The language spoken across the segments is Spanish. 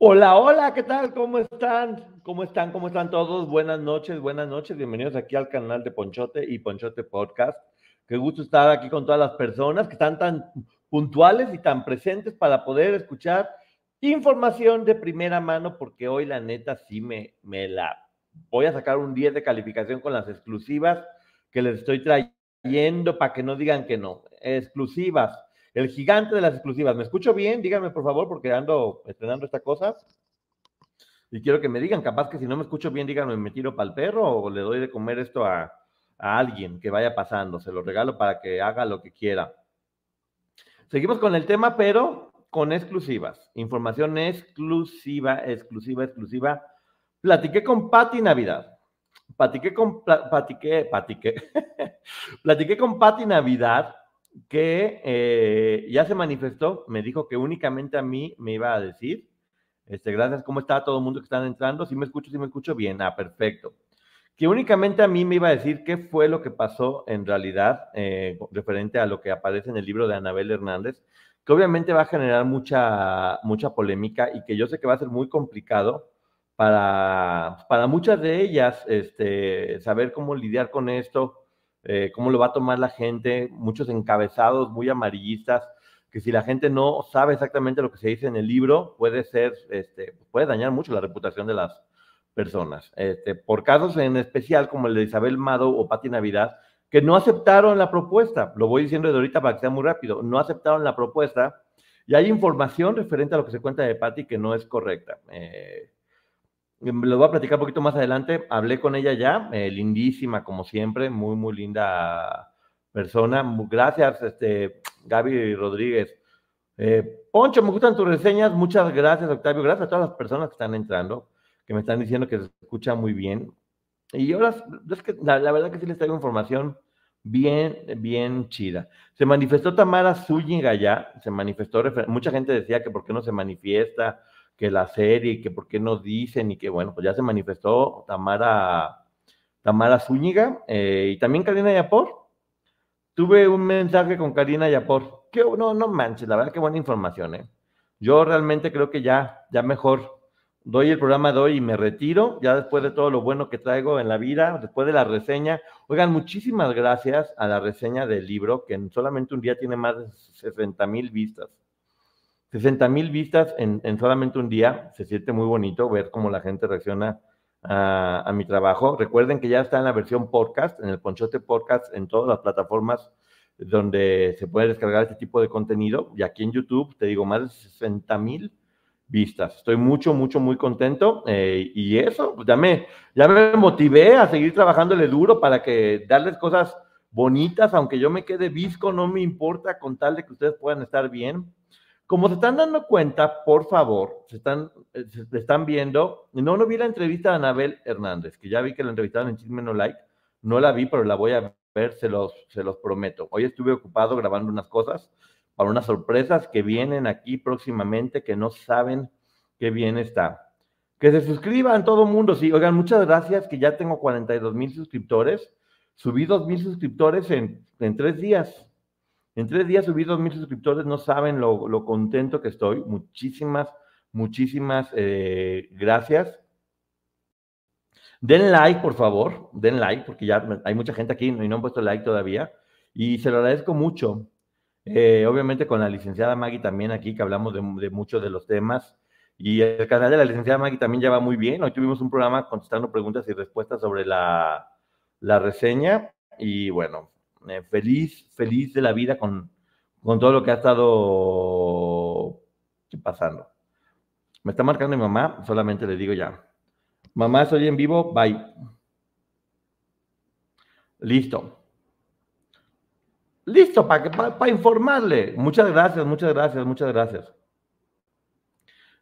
Hola, hola, ¿qué tal? ¿Cómo están? ¿Cómo están? ¿Cómo están todos? Buenas noches, buenas noches. Bienvenidos aquí al canal de Ponchote y Ponchote Podcast. Qué gusto estar aquí con todas las personas que están tan puntuales y tan presentes para poder escuchar información de primera mano, porque hoy la neta sí me, me la voy a sacar un 10 de calificación con las exclusivas que les estoy trayendo para que no digan que no. Exclusivas el gigante de las exclusivas. ¿Me escucho bien? Díganme, por favor, porque ando estrenando esta cosa. Y quiero que me digan, capaz que si no me escucho bien, díganme, ¿me tiro para el perro o le doy de comer esto a, a alguien que vaya pasando? Se lo regalo para que haga lo que quiera. Seguimos con el tema, pero con exclusivas. Información exclusiva, exclusiva, exclusiva. Platiqué con Patti Navidad. Platiqué con, platiqué, con Patti Navidad que eh, ya se manifestó, me dijo que únicamente a mí me iba a decir, este, gracias, ¿cómo está todo el mundo que están entrando? Si me escucho, si me escucho bien, ah, perfecto. Que únicamente a mí me iba a decir qué fue lo que pasó en realidad eh, referente a lo que aparece en el libro de Anabel Hernández, que obviamente va a generar mucha, mucha polémica y que yo sé que va a ser muy complicado para, para muchas de ellas este, saber cómo lidiar con esto, eh, cómo lo va a tomar la gente, muchos encabezados muy amarillistas, que si la gente no sabe exactamente lo que se dice en el libro, puede ser, este, puede dañar mucho la reputación de las personas. Este, por casos en especial como el de Isabel Mado o Pati Navidad, que no aceptaron la propuesta, lo voy diciendo de ahorita para que sea muy rápido, no aceptaron la propuesta y hay información referente a lo que se cuenta de Pati que no es correcta. Eh, lo voy a platicar un poquito más adelante. Hablé con ella ya, eh, lindísima como siempre, muy, muy linda persona. Gracias, este, Gaby Rodríguez. Eh, Poncho, me gustan tus reseñas. Muchas gracias, Octavio. Gracias a todas las personas que están entrando, que me están diciendo que se escucha muy bien. Y ahora, es que la, verdad que sí les traigo información bien, bien chida. Se manifestó Tamara Zúñiga ya, se manifestó, mucha gente decía que por qué no se manifiesta, que la serie, que por qué no dicen, y que bueno, pues ya se manifestó Tamara, Tamara Zúñiga eh, y también Karina Yapor. Tuve un mensaje con Karina Yapor. Que no, no manches, la verdad que buena información, ¿eh? Yo realmente creo que ya, ya mejor doy el programa de hoy y me retiro, ya después de todo lo bueno que traigo en la vida, después de la reseña. Oigan, muchísimas gracias a la reseña del libro, que en solamente un día tiene más de 60 mil vistas. 60 mil vistas en, solamente un día. Se siente muy bonito ver cómo la gente reacciona a, mi trabajo. Recuerden que ya está en la versión podcast, en el Ponchote Podcast, en todas las plataformas donde se puede descargar este tipo de contenido. Y aquí en YouTube, te digo, más de 60 mil vistas. Estoy mucho, mucho, muy contento. Eh, y eso, pues ya me, ya me motivé a seguir trabajándole duro para que darles cosas bonitas, aunque yo me quede visco, no me importa con tal de que ustedes puedan estar bien. Como se están dando cuenta, por favor, se están, eh, se están viendo, no, no vi la entrevista de Anabel Hernández, que ya vi que la entrevistaron en Chisme No Like, no la vi, pero la voy a ver, se los, se los prometo. Hoy estuve ocupado grabando unas cosas para unas sorpresas que vienen aquí próximamente, que no saben qué bien está. Que se suscriban todo mundo, sí, oigan, muchas gracias, que ya tengo 42 mil suscriptores, subí 2 mil suscriptores en, en tres días, en tres días subí mil suscriptores, no saben lo, contento que estoy. Muchísimas, muchísimas eh, gracias. Den like, por favor, den like, porque ya hay mucha gente aquí y no han puesto like todavía. Y se lo agradezco mucho. Eh, obviamente con la licenciada Maggie también aquí, que hablamos de, muchos de los temas. Y el canal de la licenciada Maggie también ya va muy bien. Hoy tuvimos un programa contestando preguntas y respuestas sobre la reseña y bueno, eh, feliz, feliz de la vida con, con todo lo que ha estado pasando. Me está marcando mi mamá, solamente le digo ya. Mamá, estoy en vivo, bye. Listo. Listo, para informarle. Muchas gracias, muchas gracias, muchas gracias.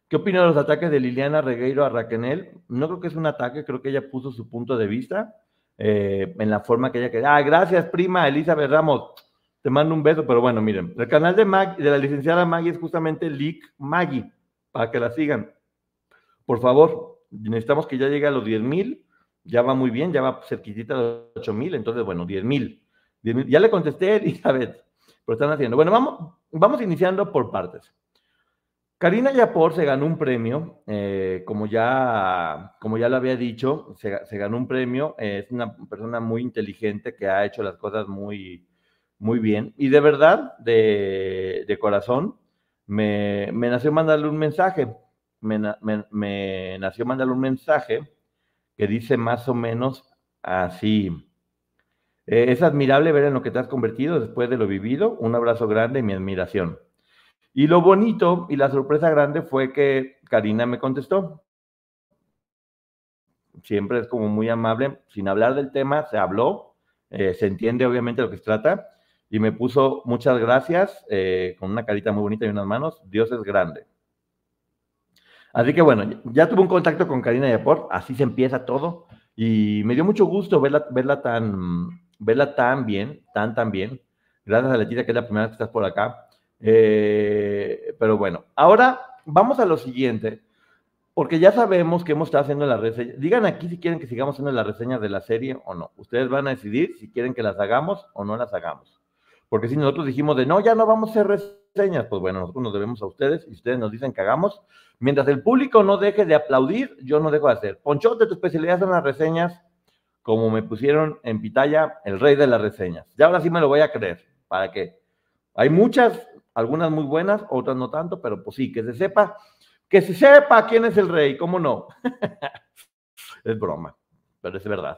¿Qué opina de los ataques de Liliana Regueiro a Raquel? No creo que es un ataque, creo que ella puso su punto de vista eh, en la forma que ella quería. Ah, gracias, prima Elizabeth Ramos. Te mando un beso, pero bueno, miren, el canal de, de la licenciada Maggie es justamente Leak Maggie, para que la sigan. Por favor, necesitamos que ya llegue a los 10 mil, ya va muy bien, ya va cerquitita de 8 mil, entonces, bueno, 10 mil. Ya le contesté, Elizabeth, pero están haciendo. Bueno, vamos, vamos iniciando por partes. Karina Yapor se ganó un premio, eh, como, ya, como ya lo había dicho, se, ganó un premio, es una persona muy inteligente que ha hecho las cosas muy, muy bien y de verdad, de, corazón, me, nació mandarle un mensaje, me, me nació mandarle un mensaje que dice más o menos así. Eh, es admirable ver en lo que te has convertido después de lo vivido. Un abrazo grande y mi admiración. Y lo bonito y la sorpresa grande fue que Karina me contestó. Siempre es como muy amable, sin hablar del tema, se habló, eh, se entiende obviamente lo que se trata, y me puso muchas gracias, eh, con una carita muy bonita y unas manos, Dios es grande. Así que bueno, ya tuve un contacto con Karina Yapor, así se empieza todo, y me dio mucho gusto verla, tan, verla tan bien, tan, tan bien. Gracias a Letita, que es la primera que estás por acá. Eh, pero bueno, ahora vamos a lo siguiente, porque ya sabemos que hemos estado haciendo la reseña. Digan aquí si quieren que sigamos haciendo las reseñas de la serie o no. Ustedes van a decidir si quieren que las hagamos o no las hagamos. Porque si nosotros dijimos de no, ya no vamos a hacer reseñas, pues bueno, nosotros nos debemos a ustedes y ustedes nos dicen que hagamos. Mientras el público no deje de aplaudir, yo no dejo de hacer. Ponchote, tu especialidad son las reseñas, como me pusieron en Pitaya, el rey de las reseñas. Ya ahora sí me lo voy a creer. ¿Para qué? Hay muchas algunas muy buenas, otras no tanto, pero pues sí, que se sepa, que se sepa quién es el rey, ¿cómo no? es broma, pero es verdad.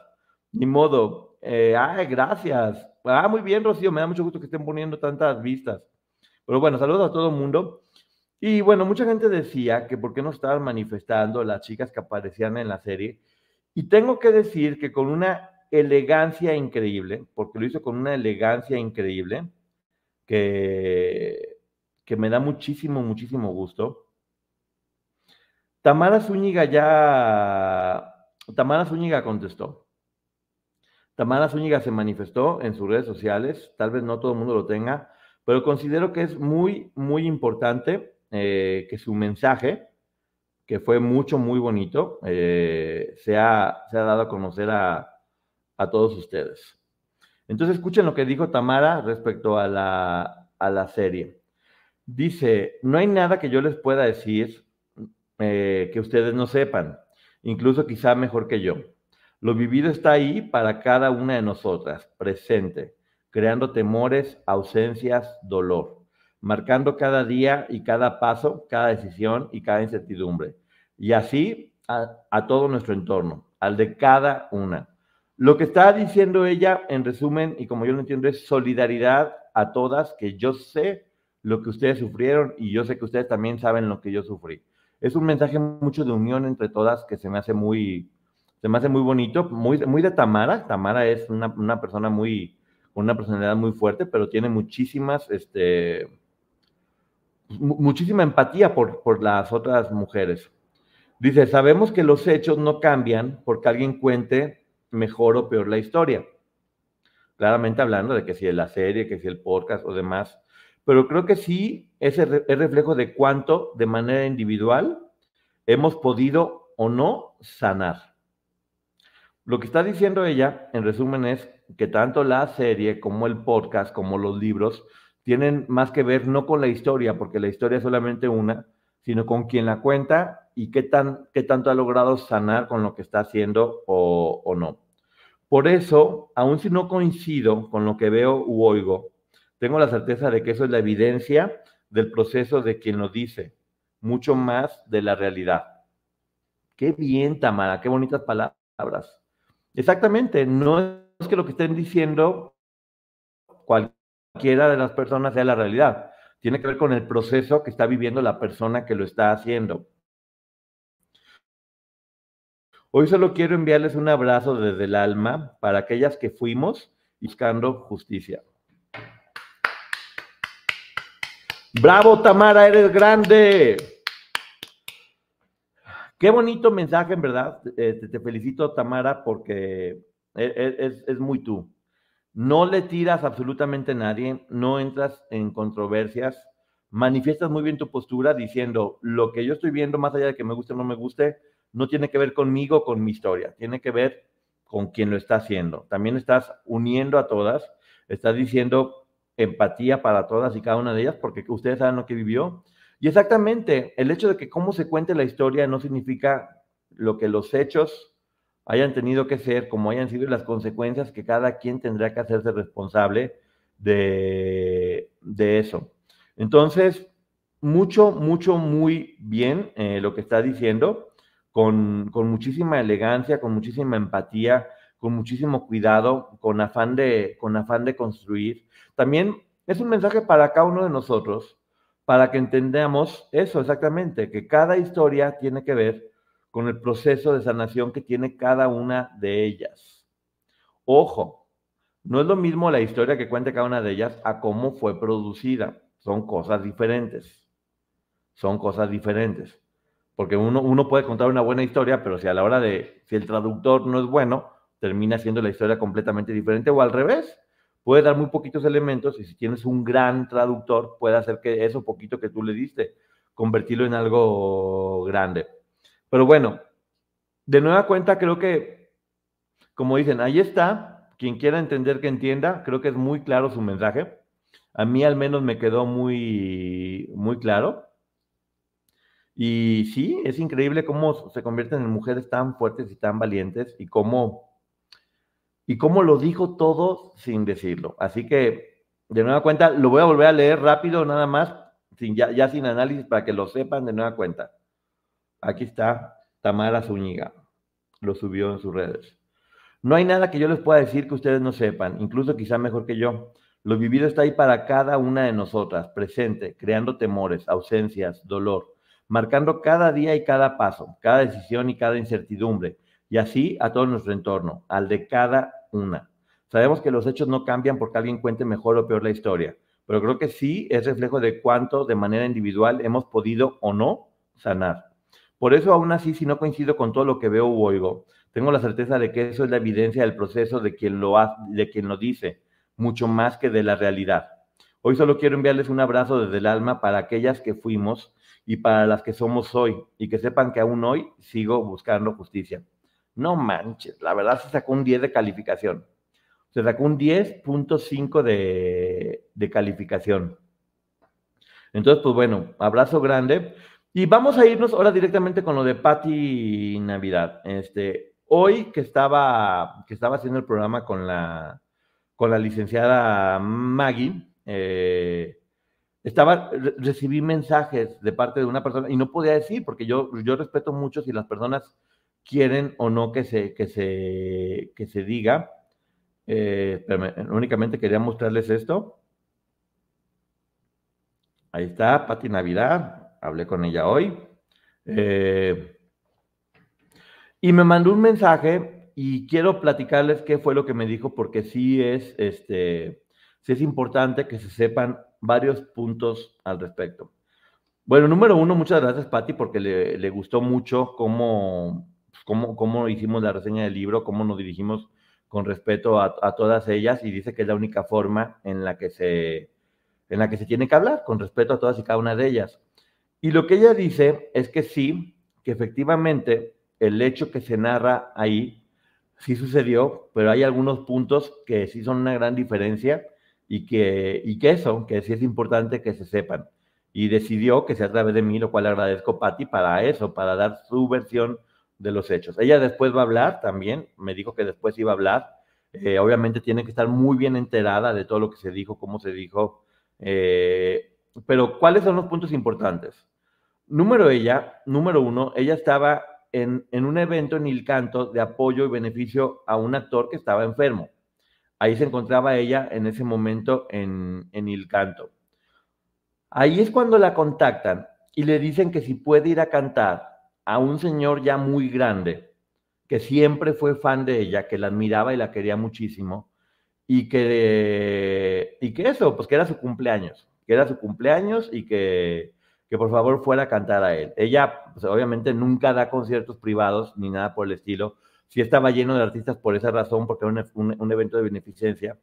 Ni modo. Eh, ay, gracias. Ah, muy bien, Rocío, me da mucho gusto que estén poniendo tantas vistas. Pero bueno, saludos a todo el mundo. Y bueno, mucha gente decía que por qué no estaban manifestando las chicas que aparecían en la serie. Y tengo que decir que con una elegancia increíble, porque lo hizo con una elegancia increíble, que, que me da muchísimo, muchísimo gusto. Tamara Zúñiga ya, Tamara Zúñiga contestó. Tamara Zúñiga se manifestó en sus redes sociales, tal vez no todo el mundo lo tenga, pero considero que es muy, muy importante eh, que su mensaje, que fue mucho, muy bonito, eh, dado a conocer a, a todos ustedes. Entonces escuchen lo que dijo Tamara respecto a la, a la serie. Dice, no hay nada que yo les pueda decir eh, que ustedes no sepan, incluso quizá mejor que yo. Lo vivido está ahí para cada una de nosotras, presente, creando temores, ausencias, dolor, marcando cada día y cada paso, cada decisión y cada incertidumbre. Y así a, a todo nuestro entorno, al de cada una. Lo que está diciendo ella, en resumen, y como yo lo entiendo, es solidaridad a todas, que yo sé lo que ustedes sufrieron y yo sé que ustedes también saben lo que yo sufrí. Es un mensaje mucho de unión entre todas que se me hace muy, se me hace muy bonito, muy, muy de Tamara. Tamara es una, una persona muy, una personalidad muy fuerte, pero tiene muchísimas, este, muchísima empatía por, por las otras mujeres. Dice, sabemos que los hechos no cambian porque alguien cuente mejor o peor la historia. Claramente hablando de que si es la serie, que si el podcast o demás, pero creo que sí es el, reflejo de cuánto de manera individual hemos podido o no sanar. Lo que está diciendo ella, en resumen, es que tanto la serie como el podcast, como los libros, tienen más que ver no con la historia, porque la historia es solamente una, sino con quien la cuenta y qué, tan, qué tanto ha logrado sanar con lo que está haciendo o, o no. Por eso, aun si no coincido con lo que veo u oigo, tengo la certeza de que eso es la evidencia del proceso de quien lo dice, mucho más de la realidad. Qué bien, Tamara, qué bonitas palabras. Exactamente, no es que lo que estén diciendo cualquiera de las personas sea la realidad. Tiene que ver con el proceso que está viviendo la persona que lo está haciendo. Hoy solo quiero enviarles un abrazo desde el alma para aquellas que fuimos buscando justicia. Bravo, Tamara, eres grande. Qué bonito mensaje, en verdad. Eh, te, felicito, Tamara, porque e, e, es, muy tú. No le tiras absolutamente a nadie, no entras en controversias, manifiestas muy bien tu postura diciendo lo que yo estoy viendo, más allá de que me guste o no me guste, no tiene que ver conmigo, con mi historia, tiene que ver con quien lo está haciendo. También estás uniendo a todas, estás diciendo empatía para todas y cada una de ellas, porque ustedes saben lo que vivió. Y exactamente, el hecho de que cómo se cuente la historia no significa lo que los hechos hayan tenido que ser, como hayan sido las consecuencias que cada quien tendrá que hacerse responsable de, eso. Entonces, mucho, mucho, muy bien eh, lo que está diciendo con, muchísima elegancia, con muchísima empatía, con muchísimo cuidado, con afán de, con afán de construir. También es un mensaje para cada uno de nosotros, para que entendamos eso exactamente, que cada historia tiene que ver con el proceso de sanación que tiene cada una de ellas. Ojo, no es lo mismo la historia que cuenta cada una de ellas a cómo fue producida. Son cosas diferentes. Son cosas diferentes. Porque uno, uno puede contar una buena historia, pero si a la hora de, si el traductor no es bueno, termina siendo la historia completamente diferente o al revés. Puede dar muy poquitos elementos y si tienes un gran traductor, puede hacer que eso poquito que tú le diste, convertirlo en algo grande. Pero bueno, de nueva cuenta creo que, como dicen, ahí está, quien quiera entender que entienda, creo que es muy claro su mensaje. A mí al menos me quedó muy, muy claro. Y sí, es increíble cómo se convierten en mujeres tan fuertes y tan valientes y cómo, y cómo lo dijo todo sin decirlo. Así que, de nueva cuenta, lo voy a volver a leer rápido, nada más, sin, ya, ya sin análisis, para que lo sepan de nueva cuenta. Aquí está Tamara Zúñiga, lo subió en sus redes. No hay nada que yo les pueda decir que ustedes no sepan, incluso quizá mejor que yo. Lo vivido está ahí para cada una de nosotras, presente, creando temores, ausencias, dolor marcando cada día y cada paso, cada decisión y cada incertidumbre, y así a todo nuestro entorno, al de cada una. Sabemos que los hechos no cambian porque alguien cuente mejor o peor la historia, pero creo que sí es reflejo de cuánto de manera individual hemos podido o no sanar. Por eso aún así, si no coincido con todo lo que veo u oigo, tengo la certeza de que eso es la evidencia del proceso de quien lo, de quien lo dice, mucho más que de la realidad. Hoy solo quiero enviarles un abrazo desde el alma para aquellas que fuimos y para las que somos hoy, y que sepan que aún hoy sigo buscando justicia. No manches, la verdad se sacó un 10 de calificación. Se sacó un 10.5 de, de calificación. Entonces, pues bueno, abrazo grande. Y vamos a irnos ahora directamente con lo de Patti Navidad. Este, hoy que estaba, que estaba haciendo el programa con la, con la licenciada Maggie, eh, estaba, recibí mensajes de parte de una persona y no podía decir, porque yo, yo respeto mucho si las personas quieren o no que se, que se, que se diga. Eh, únicamente quería mostrarles esto. Ahí está, Pati Navidad, hablé con ella hoy. Eh, y me mandó un mensaje y quiero platicarles qué fue lo que me dijo, porque sí es, este, sí es importante que se sepan varios puntos al respecto. Bueno, número uno, muchas gracias, Patti, porque le, gustó mucho cómo, pues, cómo, cómo, hicimos la reseña del libro, cómo nos dirigimos con respeto a, a, todas ellas y dice que es la única forma en la que se en la que se tiene que hablar, con respeto a todas y cada una de ellas. Y lo que ella dice es que sí, que efectivamente el hecho que se narra ahí sí sucedió, pero hay algunos puntos que sí son una gran diferencia y que, y que eso, que sí es importante que se sepan. Y decidió que sea a través de mí, lo cual agradezco, Patti, para eso, para dar su versión de los hechos. Ella después va a hablar también, me dijo que después iba a hablar. Eh, obviamente tiene que estar muy bien enterada de todo lo que se dijo, cómo se dijo. Eh, pero, ¿cuáles son los puntos importantes? Número ella, número uno, ella estaba en, en un evento en Il Canto de apoyo y beneficio a un actor que estaba enfermo. Ahí se encontraba ella en ese momento en, en Ilcanto. Ahí es cuando la contactan y le dicen que si puede ir a cantar a un señor ya muy grande, que siempre fue fan de ella, que la admiraba y la quería muchísimo, y que, y que eso, pues que era su cumpleaños, que era su cumpleaños y que, que por favor fuera a cantar a él. Ella, pues, obviamente, nunca da conciertos privados ni nada por el estilo. Sí estaba lleno de artistas por esa razón, porque era un, evento de beneficencia.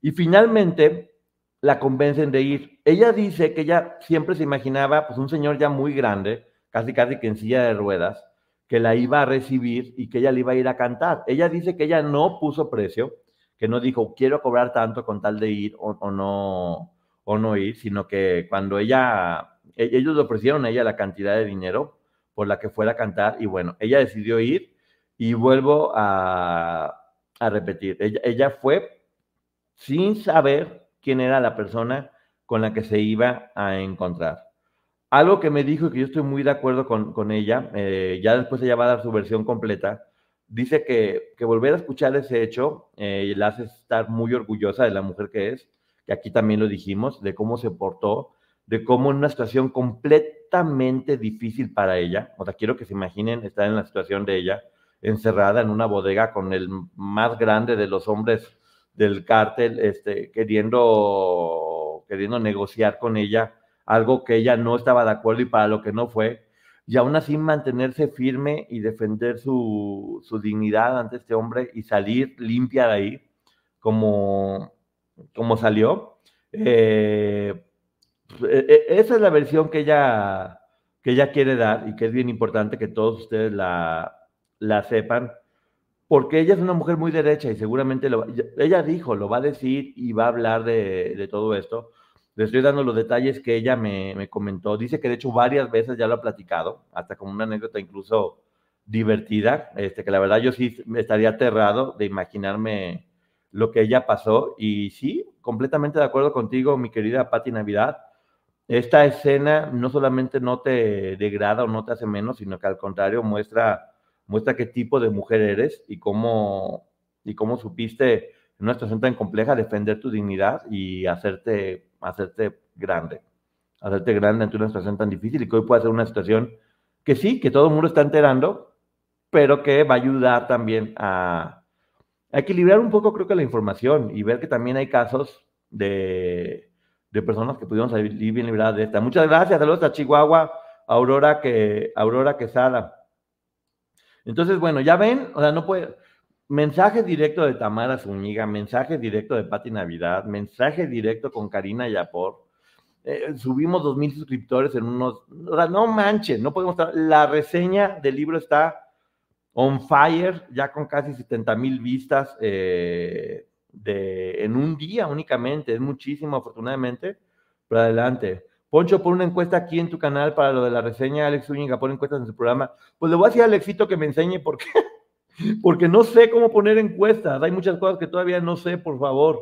Y finalmente la convencen de ir. Ella dice que ella siempre se imaginaba, pues, un señor ya muy grande, casi casi que en silla de ruedas, que la iba a recibir y que ella le iba a ir a cantar. Ella dice que ella no puso precio, que no dijo quiero cobrar tanto con tal de ir o, no o no ir, sino que cuando ella e, ellos le ofrecieron a ella la cantidad de dinero por la que fuera a cantar y bueno, ella decidió ir y vuelvo a, repetir, ella, fue sin saber quién era la persona con la que se iba a encontrar. Algo que me dijo y que yo estoy muy de acuerdo con, ella, eh, ya después ella va a dar su versión completa, dice que, volver a escuchar ese hecho eh, la hace estar muy orgullosa de la mujer que es, que aquí también lo dijimos, de cómo se portó, de cómo en una situación completamente difícil para ella, o sea, quiero que se imaginen estar en la situación de ella, encerrada en una bodega con el más grande de los hombres del cártel, este, queriendo, queriendo negociar con ella algo que ella no estaba de acuerdo y para lo que no fue, y aún así mantenerse firme y defender su, dignidad ante este hombre y salir limpia de ahí, como, como salió. Eh, e, e, esa es la versión que ella, que ella quiere dar y que es bien importante que todos ustedes la, la sepan, porque ella es una mujer muy derecha y seguramente lo, ella dijo, lo va a decir y va a hablar de, todo esto le estoy dando los detalles que ella me, comentó. Dice que de hecho varias veces ya lo ha platicado, hasta como una anécdota incluso divertida, este, que la verdad yo sí estaría aterrado de imaginarme lo que ella pasó. Y sí, completamente de acuerdo contigo, mi querida Patti Navidad. Esta escena no solamente no te degrada o no te hace menos, sino que al contrario muestra, muestra qué tipo de mujer eres y cómo, y cómo supiste en una situación tan compleja defender tu dignidad y hacerte hacerte grande, hacerte grande ante una situación tan difícil y que hoy puede ser una situación que sí, que todo el mundo está enterando, pero que va a ayudar también a, equilibrar un poco, creo que la información y ver que también hay casos de, de personas que pudieron salir bien libradas de esta. Muchas gracias, saludos a Chihuahua, Aurora, que, Aurora Quesada. Entonces, bueno, ya ven, o sea, no puede, Mensaje directo de Tamara Zúñiga, mensaje directo de Pati Navidad, mensaje directo con Karina Yapor. Eh, subimos dos mil suscriptores en unos. O sea, no manchen, no podemos. La reseña del libro está on fire, ya con casi 70 mil vistas eh, de, en un día únicamente. Es muchísimo, afortunadamente. Pero adelante. Poncho, pon una encuesta aquí en tu canal para lo de la reseña. Alex Zúñiga pone encuestas en su programa. Pues le voy a decir a Alexito que me enseñe por qué porque no sé cómo poner encuestas. Hay muchas cosas que todavía no sé, por favor.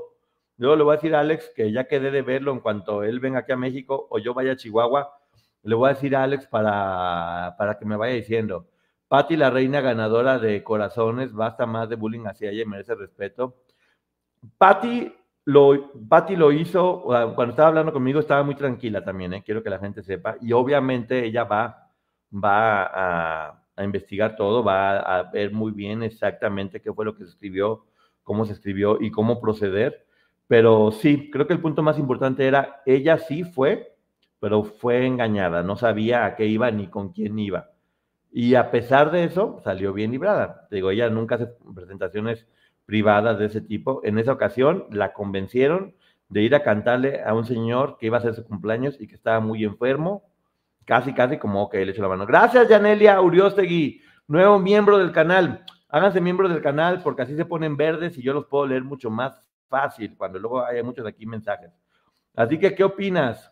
Yo le voy a decir a Alex que ya quedé de verlo en cuanto él venga aquí a México o yo vaya a Chihuahua. Le voy a decir a Alex para, para que me vaya diciendo. Patti, la reina ganadora de corazones, basta más de bullying hacia ella merece respeto. Patti lo, Patty lo hizo, cuando estaba hablando conmigo estaba muy tranquila también, ¿eh? quiero que la gente sepa. Y obviamente ella va, va a, investigar todo, va a ver muy bien exactamente qué fue lo que se escribió, cómo se escribió y cómo proceder. Pero sí, creo que el punto más importante era, ella sí fue, pero fue engañada, no sabía a qué iba ni con quién iba. Y a pesar de eso, salió bien librada. Digo, ella nunca hace presentaciones privadas de ese tipo. En esa ocasión la convencieron de ir a cantarle a un señor que iba a hacer su cumpleaños y que estaba muy enfermo Casi, casi como que le echo la mano. Gracias, Yanelia Uriostegui, nuevo miembro del canal. Háganse miembros del canal porque así se ponen verdes y yo los puedo leer mucho más fácil cuando luego hay muchos aquí mensajes. Así que, ¿qué opinas?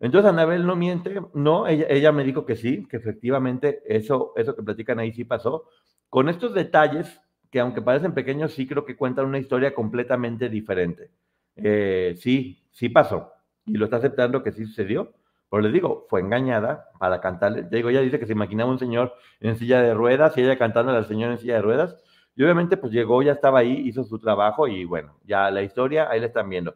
Entonces, Anabel no miente. No, ella, ella me dijo que sí, que efectivamente eso, eso que platican ahí sí pasó. Con estos detalles, que aunque parecen pequeños, sí creo que cuentan una historia completamente diferente. Eh, sí, sí pasó. Y lo está aceptando que sí sucedió pero les digo, fue engañada para cantarle. Digo, ella dice que se imaginaba un señor en silla de ruedas y ella cantando al señor en silla de ruedas. Y obviamente, pues llegó, ya estaba ahí, hizo su trabajo y bueno, ya la historia, ahí la están viendo.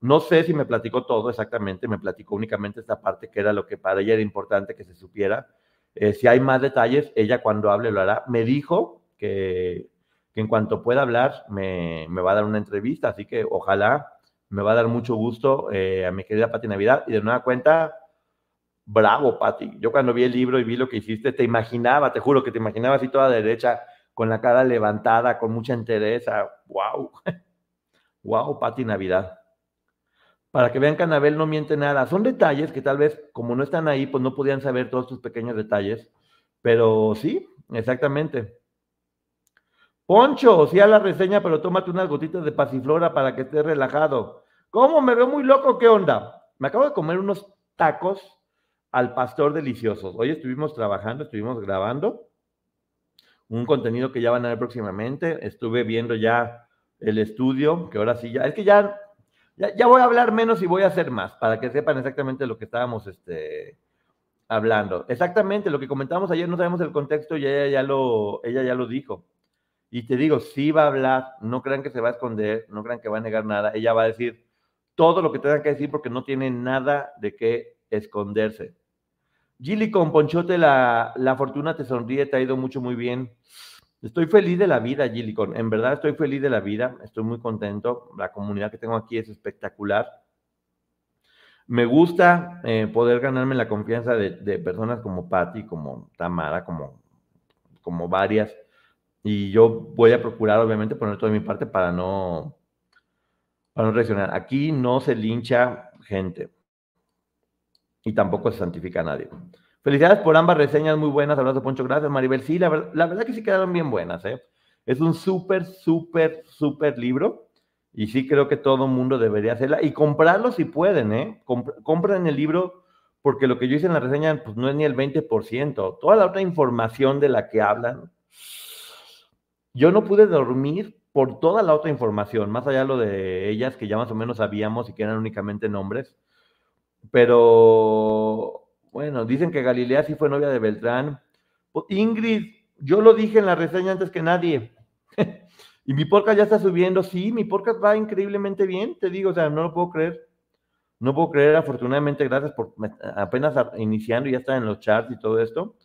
No sé si me platicó todo exactamente, me platicó únicamente esta parte que era lo que para ella era importante que se supiera. Eh, si hay más detalles, ella cuando hable lo hará. Me dijo que, en cuanto pueda hablar me, me, va a dar una entrevista, así que ojalá me va a dar mucho gusto eh, a mi querida Pati Navidad. Y de nueva cuenta, bravo, Pati. Yo cuando vi el libro y vi lo que hiciste, te imaginaba, te juro que te imaginaba así toda derecha, con la cara levantada, con mucha entereza. ¡Wow! ¡Wow, Pati Navidad! Para que vean que Anabel no miente nada. Son detalles que tal vez, como no están ahí, pues no podían saber todos estos pequeños detalles. Pero sí, exactamente. Poncho, sí a la reseña, pero tómate unas gotitas de pasiflora para que estés relajado. ¿Cómo? Me veo muy loco, ¿qué onda? Me acabo de comer unos tacos al pastor deliciosos. Hoy estuvimos trabajando, estuvimos grabando un contenido que ya van a ver próximamente. Estuve viendo ya el estudio, que ahora sí ya, es que ya, ya, voy a hablar menos y voy a hacer más, para que sepan exactamente lo que estábamos este, hablando. Exactamente, lo que comentamos ayer, no sabemos el contexto y ya lo, ella ya lo dijo. Y te digo, sí va a hablar, no crean que se va a esconder, no crean que va a negar nada, ella va a decir todo lo que tenga que decir porque no tiene nada de qué esconderse. Gili con Ponchote, la, la, fortuna te sonríe, te ha ido mucho, muy bien. Estoy feliz de la vida, Gili, con, en verdad estoy feliz de la vida, estoy muy contento. La comunidad que tengo aquí es espectacular. Me gusta eh, poder ganarme la confianza de, de personas como Patti, como Tamara, como, como varias. Y yo voy a procurar, obviamente, poner toda mi parte para no, para no reaccionar. Aquí no se lincha gente y tampoco se santifica a nadie. Felicidades por ambas reseñas muy buenas. Abrazo, Poncho. Gracias, Maribel. Sí, la, verdad que sí quedaron bien buenas. ¿eh? Es un súper, súper, súper libro. Y sí creo que todo mundo debería hacerla. Y comprarlo si pueden, ¿eh? compren el libro porque lo que yo hice en la reseña pues, no es ni el 20%. Toda la otra información de la que hablan. Yo no pude dormir por toda la otra información, más allá de lo de ellas que ya más o menos sabíamos y que eran únicamente nombres pero bueno, dicen que Galilea sí fue novia de Beltrán. Pues, Ingrid, yo lo dije en la reseña antes que nadie. y mi podcast ya está subiendo. Sí, mi podcast va increíblemente bien, te digo, o sea, no lo puedo creer. No puedo creer, afortunadamente, gracias por apenas iniciando y ya está en los charts y todo esto.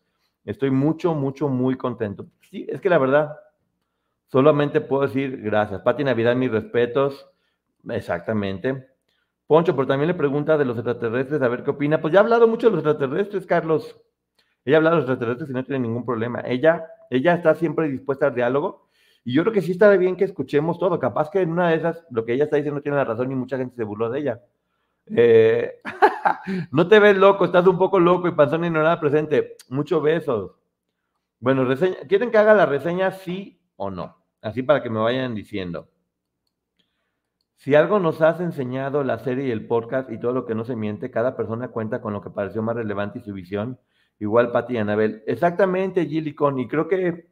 Estoy mucho, mucho, muy contento. Sí, es que la verdad, solamente puedo decir gracias. Pati Navidad, mis respetos. Exactamente. Poncho, pero también le pregunta de los extraterrestres, a ver qué opina. Pues ya ha hablado mucho de los extraterrestres, Carlos. Ella ha hablado de los extraterrestres y no tiene ningún problema. Ella, ella está siempre dispuesta al diálogo. Y yo creo que sí está bien que escuchemos todo. Capaz que en una de esas, lo que ella está diciendo tiene la razón y mucha gente se burló de ella. Eh, no te ves loco, estás un poco loco y panzón y no nada presente. Muchos besos. Bueno, reseña, ¿quieren que haga la reseña sí o no? Así para que me vayan diciendo. Si algo nos has enseñado la serie y el podcast y todo lo que no se miente, cada persona cuenta con lo que pareció más relevante y su visión. Igual Pati y Anabel. Exactamente, Gilicon. Y creo que,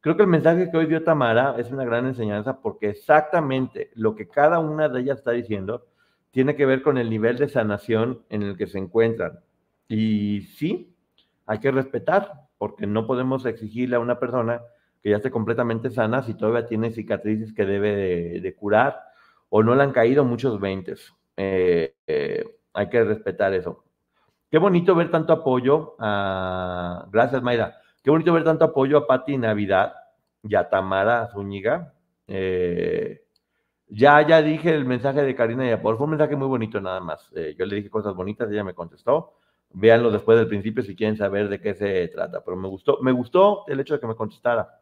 creo que el mensaje que hoy dio Tamara es una gran enseñanza porque exactamente lo que cada una de ellas está diciendo tiene que ver con el nivel de sanación en el que se encuentran. Y sí, hay que respetar, porque no podemos exigirle a una persona que ya esté completamente sana si todavía tiene cicatrices que debe de curar o no le han caído muchos veintes. Eh, eh, hay que respetar eso. Qué bonito ver tanto apoyo a... Gracias, Mayra. Qué bonito ver tanto apoyo a Pati Navidad y a Tamara Zúñiga. Eh, ya, ya dije el mensaje de Karina y Apol. Fue un mensaje muy bonito nada más. yo le dije cosas bonitas, ella me contestó. Véanlo después del principio si quieren saber de qué se trata. Pero me gustó, me gustó el hecho de que me contestara.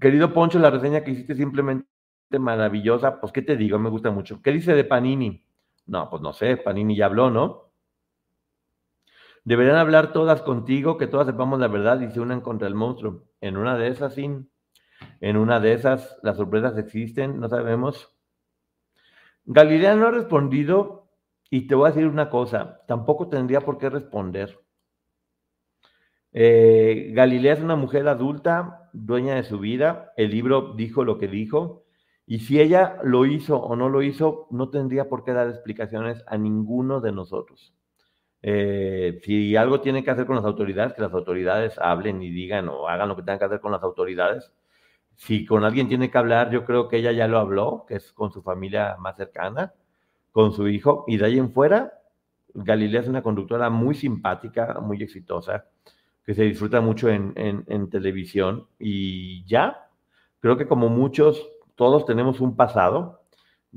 Querido Poncho, la reseña que hiciste simplemente maravillosa, pues qué te digo, me gusta mucho. ¿Qué dice de Panini? No, pues no sé, Panini ya habló, ¿no? Deberían hablar todas contigo, que todas sepamos la verdad y se unan contra el monstruo. En una de esas, sí. En una de esas, las sorpresas existen, no sabemos. Galilea no ha respondido y te voy a decir una cosa, tampoco tendría por qué responder. Eh, Galilea es una mujer adulta, dueña de su vida. El libro dijo lo que dijo. Y si ella lo hizo o no lo hizo, no tendría por qué dar explicaciones a ninguno de nosotros. Eh, si algo tiene que hacer con las autoridades, que las autoridades hablen y digan o hagan lo que tengan que hacer con las autoridades. Si con alguien tiene que hablar, yo creo que ella ya lo habló, que es con su familia más cercana, con su hijo, y de ahí en fuera, Galilea es una conductora muy simpática, muy exitosa, que se disfruta mucho en, en televisión, y ya, creo que como muchos, todos tenemos un pasado,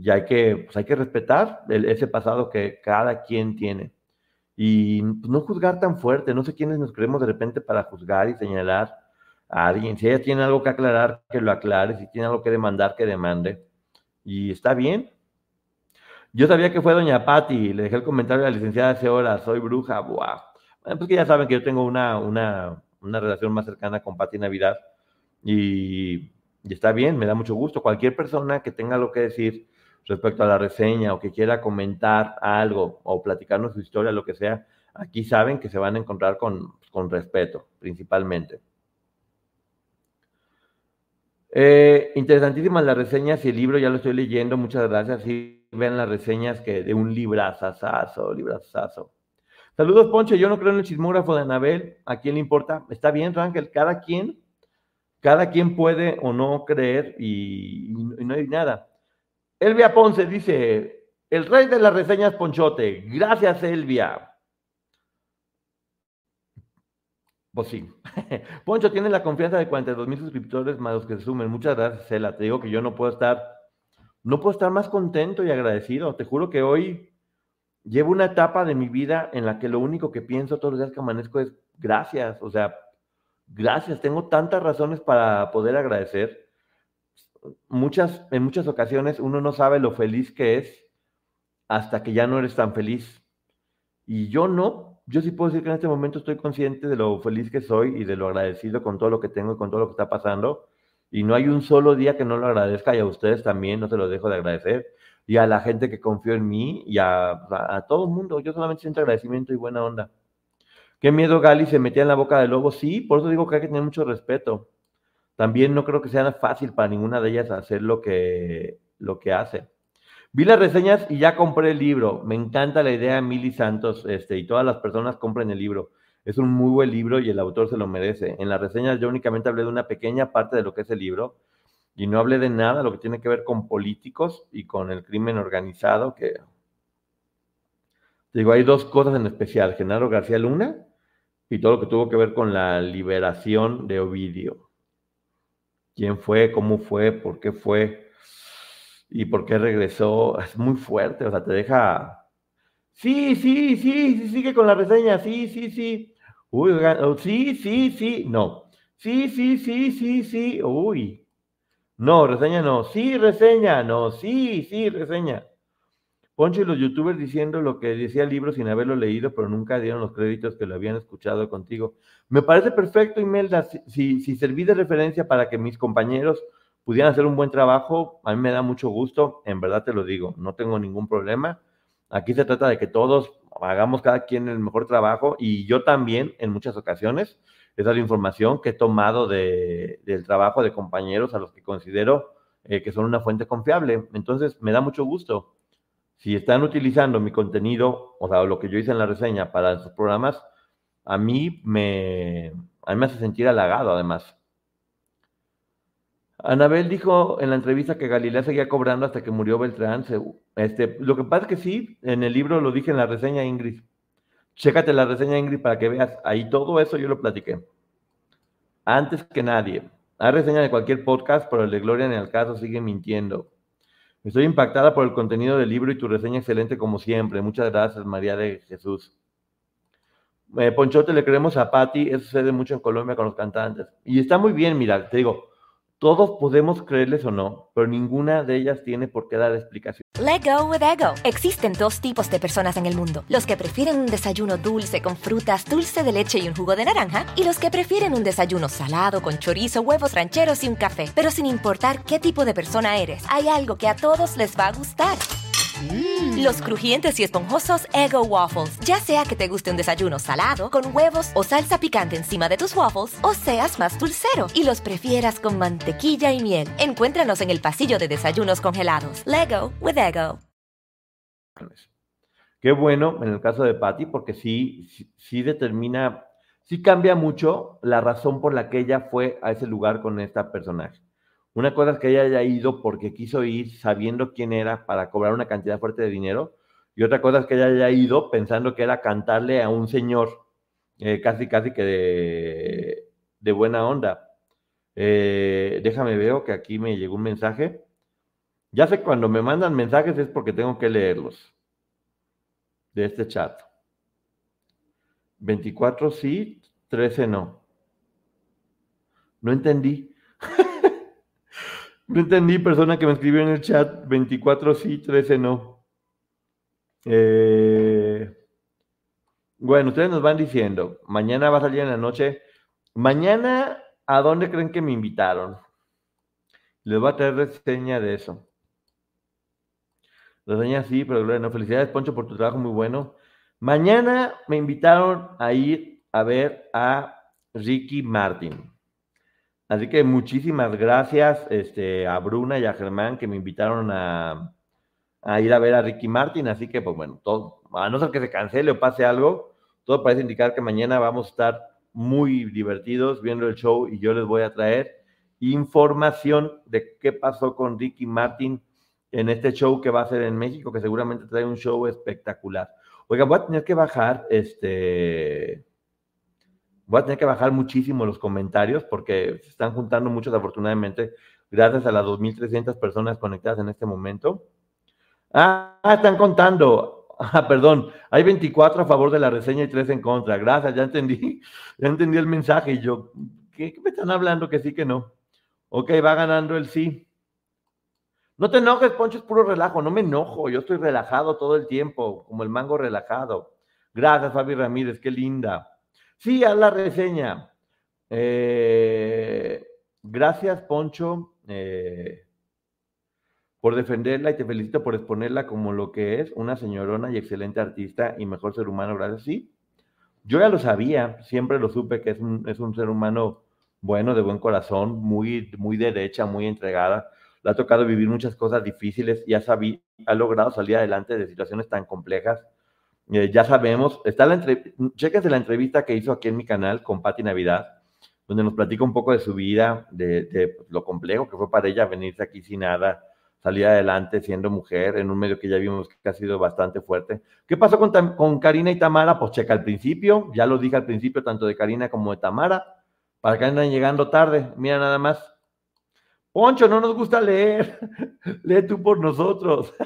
y hay que, pues hay que respetar ese pasado que cada quien tiene. Y pues, no juzgar tan fuerte, no sé quiénes nos creemos de repente para juzgar y señalar a alguien. Si ella tiene algo que aclarar, que lo aclare, si tiene algo que demandar, que demande. Y está bien. Yo sabía que fue doña Patti, le dejé el comentario a la licenciada hace horas, soy bruja, ¡buah! Bueno, pues que ya saben que yo tengo una, una, una relación más cercana con Patti Navidad y, está bien, me da mucho gusto. Cualquier persona que tenga algo que decir, respecto a la reseña o que quiera comentar algo o platicarnos su historia, lo que sea, aquí saben que se van a encontrar con, con respeto, principalmente. Eh, interesantísimas las reseñas y el libro, ya lo estoy leyendo, muchas gracias. Sí, ven las reseñas que de un librazazazo, librazazo. Saludos, Poncho. Yo no creo en el chismógrafo de Anabel. ¿A quién le importa? Está bien, Rangel. Cada quien, cada quien puede o no creer y no hay nada. Elvia Ponce dice, el rey de las reseñas Ponchote. Gracias, Elvia. Pues sí. Poncho tiene la confianza de 42 mil suscriptores más los que se sumen. Muchas gracias, Cela. Te digo que yo no puedo estar, no puedo estar más contento y agradecido. Te juro que hoy llevo una etapa de mi vida en la que lo único que pienso todos los días que amanezco es gracias. O sea, gracias. Tengo tantas razones para poder agradecer muchas, en muchas ocasiones uno no sabe lo feliz que es hasta que ya no eres tan feliz. Y yo no, yo sí puedo decir que en este momento estoy consciente de lo feliz que soy y de lo agradecido con todo lo que tengo y con todo lo que está pasando. Y no hay un solo día que no lo agradezca y a ustedes también, no se lo dejo de agradecer. Y a la gente que confió en mí y a, todo el mundo. Yo solamente siento agradecimiento y buena onda. ¿Qué miedo Gali se metía en la boca del lobo? Sí, por eso digo que hay que tener mucho respeto también no creo que sea fácil para ninguna de ellas hacer lo que, lo que hace. Vi las reseñas y ya compré el libro. Me encanta la idea de Mili Santos este, y todas las personas compren el libro. Es un muy buen libro y el autor se lo merece. En las reseñas yo únicamente hablé de una pequeña parte de lo que es el libro y no hablé de nada lo que tiene que ver con políticos y con el crimen organizado, que digo, hay dos cosas en especial, Genaro García Luna y todo lo que tuvo que ver con la liberación de Ovidio quién fue, cómo fue, por qué fue y por qué regresó. Es muy fuerte, o sea, te deja... Sí, sí, sí, sí, sigue con la reseña, sí, sí, sí. Uy, oh, sí, sí, sí, no. Sí, sí, sí, sí, sí, uy. No, reseña no. Sí, reseña, no. Sí, sí, reseña. Poncho y los youtubers diciendo lo que decía el libro sin haberlo leído, pero nunca dieron los créditos que lo habían escuchado contigo. Me parece perfecto, Imelda. Si, si serví de referencia para que mis compañeros pudieran hacer un buen trabajo, a mí me da mucho gusto, en verdad te lo digo, no tengo ningún problema. Aquí se trata de que todos hagamos cada quien el mejor trabajo y yo también en muchas ocasiones es la información que he tomado de, del trabajo de compañeros a los que considero eh, que son una fuente confiable. Entonces, me da mucho gusto si están utilizando mi contenido, o sea, lo que yo hice en la reseña para esos programas, a mí me, a mí me hace sentir halagado, además. Anabel dijo en la entrevista que Galilea seguía cobrando hasta que murió Beltrán. Este, lo que pasa es que sí, en el libro lo dije en la reseña, Ingrid. Chécate la reseña, Ingrid, para que veas. Ahí todo eso yo lo platiqué. Antes que nadie. Hay reseña de cualquier podcast, pero el de Gloria en el caso sigue mintiendo. Estoy impactada por el contenido del libro y tu reseña excelente como siempre. Muchas gracias, María de Jesús. Eh, Ponchote, le creemos a Patti, eso sucede mucho en Colombia con los cantantes. Y está muy bien, mira, te digo, todos podemos creerles o no, pero ninguna de ellas tiene por qué dar explicación. Let go with ego. Existen dos tipos de personas en el mundo: los que prefieren un desayuno dulce con frutas, dulce de leche y un jugo de naranja, y los que prefieren un desayuno salado con chorizo, huevos rancheros y un café. Pero sin importar qué tipo de persona eres, hay algo que a todos les va a gustar. Mm. Los crujientes y esponjosos Ego Waffles. Ya sea que te guste un desayuno salado, con huevos o salsa picante encima de tus waffles, o seas más dulcero y los prefieras con mantequilla y miel. Encuéntranos en el pasillo de desayunos congelados. Lego with Ego. Qué bueno en el caso de Patty, porque sí, sí, determina, sí cambia mucho la razón por la que ella fue a ese lugar con esta personaje. Una cosa es que ella haya ido porque quiso ir sabiendo quién era para cobrar una cantidad fuerte de dinero. Y otra cosa es que ella haya ido pensando que era cantarle a un señor, eh, casi, casi que de, buena onda. Eh, déjame veo que aquí me llegó un mensaje. Ya sé cuando me mandan mensajes es porque tengo que leerlos de este chat. 24 sí, 13 no. No entendí. No entendí, persona que me escribió en el chat. 24 sí, 13 no. Eh, bueno, ustedes nos van diciendo. Mañana va a salir en la noche. Mañana, ¿a dónde creen que me invitaron? Les voy a traer reseña de eso. Reseña sí, pero no. Felicidades, Poncho, por tu trabajo muy bueno. Mañana me invitaron a ir a ver a Ricky Martin. Así que muchísimas gracias este, a Bruna y a Germán que me invitaron a, ir a ver a Ricky Martin. Así que, pues bueno, todo, a no ser que se cancele o pase algo, todo parece indicar que mañana vamos a estar muy divertidos viendo el show y yo les voy a traer información de qué pasó con Ricky Martin en este show que va a ser en México, que seguramente trae un show espectacular. Oiga, voy a tener que bajar, este, voy a tener que bajar muchísimo los comentarios porque se están juntando muchos, afortunadamente, gracias a las 2.300 personas conectadas en este momento. Ah, están contando. Ah, perdón, hay 24 a favor de la reseña y 3 en contra. Gracias, ya entendí, ya entendí el mensaje. Y yo, ¿qué, qué me están hablando? Que sí, que no. Ok, va ganando el sí. No te enojes, Poncho, es puro relajo. No me enojo, yo estoy relajado todo el tiempo, como el mango relajado. Gracias, Fabi Ramírez, qué linda. Sí, haz la reseña. Eh, gracias, Poncho, eh, por defenderla y te felicito por exponerla como lo que es, una señorona y excelente artista y mejor ser humano. Gracias, sí. Yo ya lo sabía, siempre lo supe que es un, es un ser humano bueno, de buen corazón, muy, muy derecha, muy entregada le ha tocado vivir muchas cosas difíciles y ha, ha logrado salir adelante de situaciones tan complejas. Eh, ya sabemos, está la la entrevista que hizo aquí en mi canal con Patti Navidad, donde nos platica un poco de su vida, de, lo complejo que fue para ella venirse aquí sin nada, salir adelante siendo mujer en un medio que ya vimos que ha sido bastante fuerte. ¿Qué pasó con, con Karina y Tamara? Pues checa al principio, ya lo dije al principio, tanto de Karina como de Tamara, para que andan llegando tarde. Mira nada más, Poncho, no nos gusta leer. Lee tú por nosotros.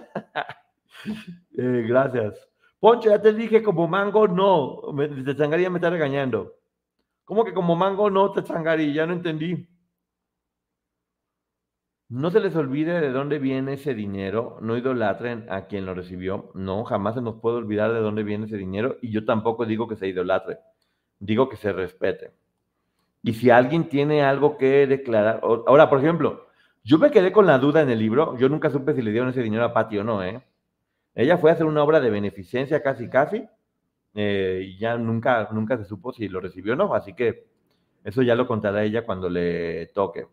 Eh, gracias. Poncho, ya te dije como mango no. Te changaría me está regañando. ¿Cómo que como mango no te changaría? Ya no entendí. No se les olvide de dónde viene ese dinero, no idolatren a quien lo recibió. No, jamás se nos puede olvidar de dónde viene ese dinero y yo tampoco digo que se idolatre, digo que se respete. Y si alguien tiene algo que declarar, ahora, por ejemplo, yo me quedé con la duda en el libro, yo nunca supe si le dieron ese dinero a Pati o no, ¿eh? Ella fue a hacer una obra de beneficencia casi, casi, eh, y ya nunca, nunca se supo si lo recibió o no, así que eso ya lo contará ella cuando le toque.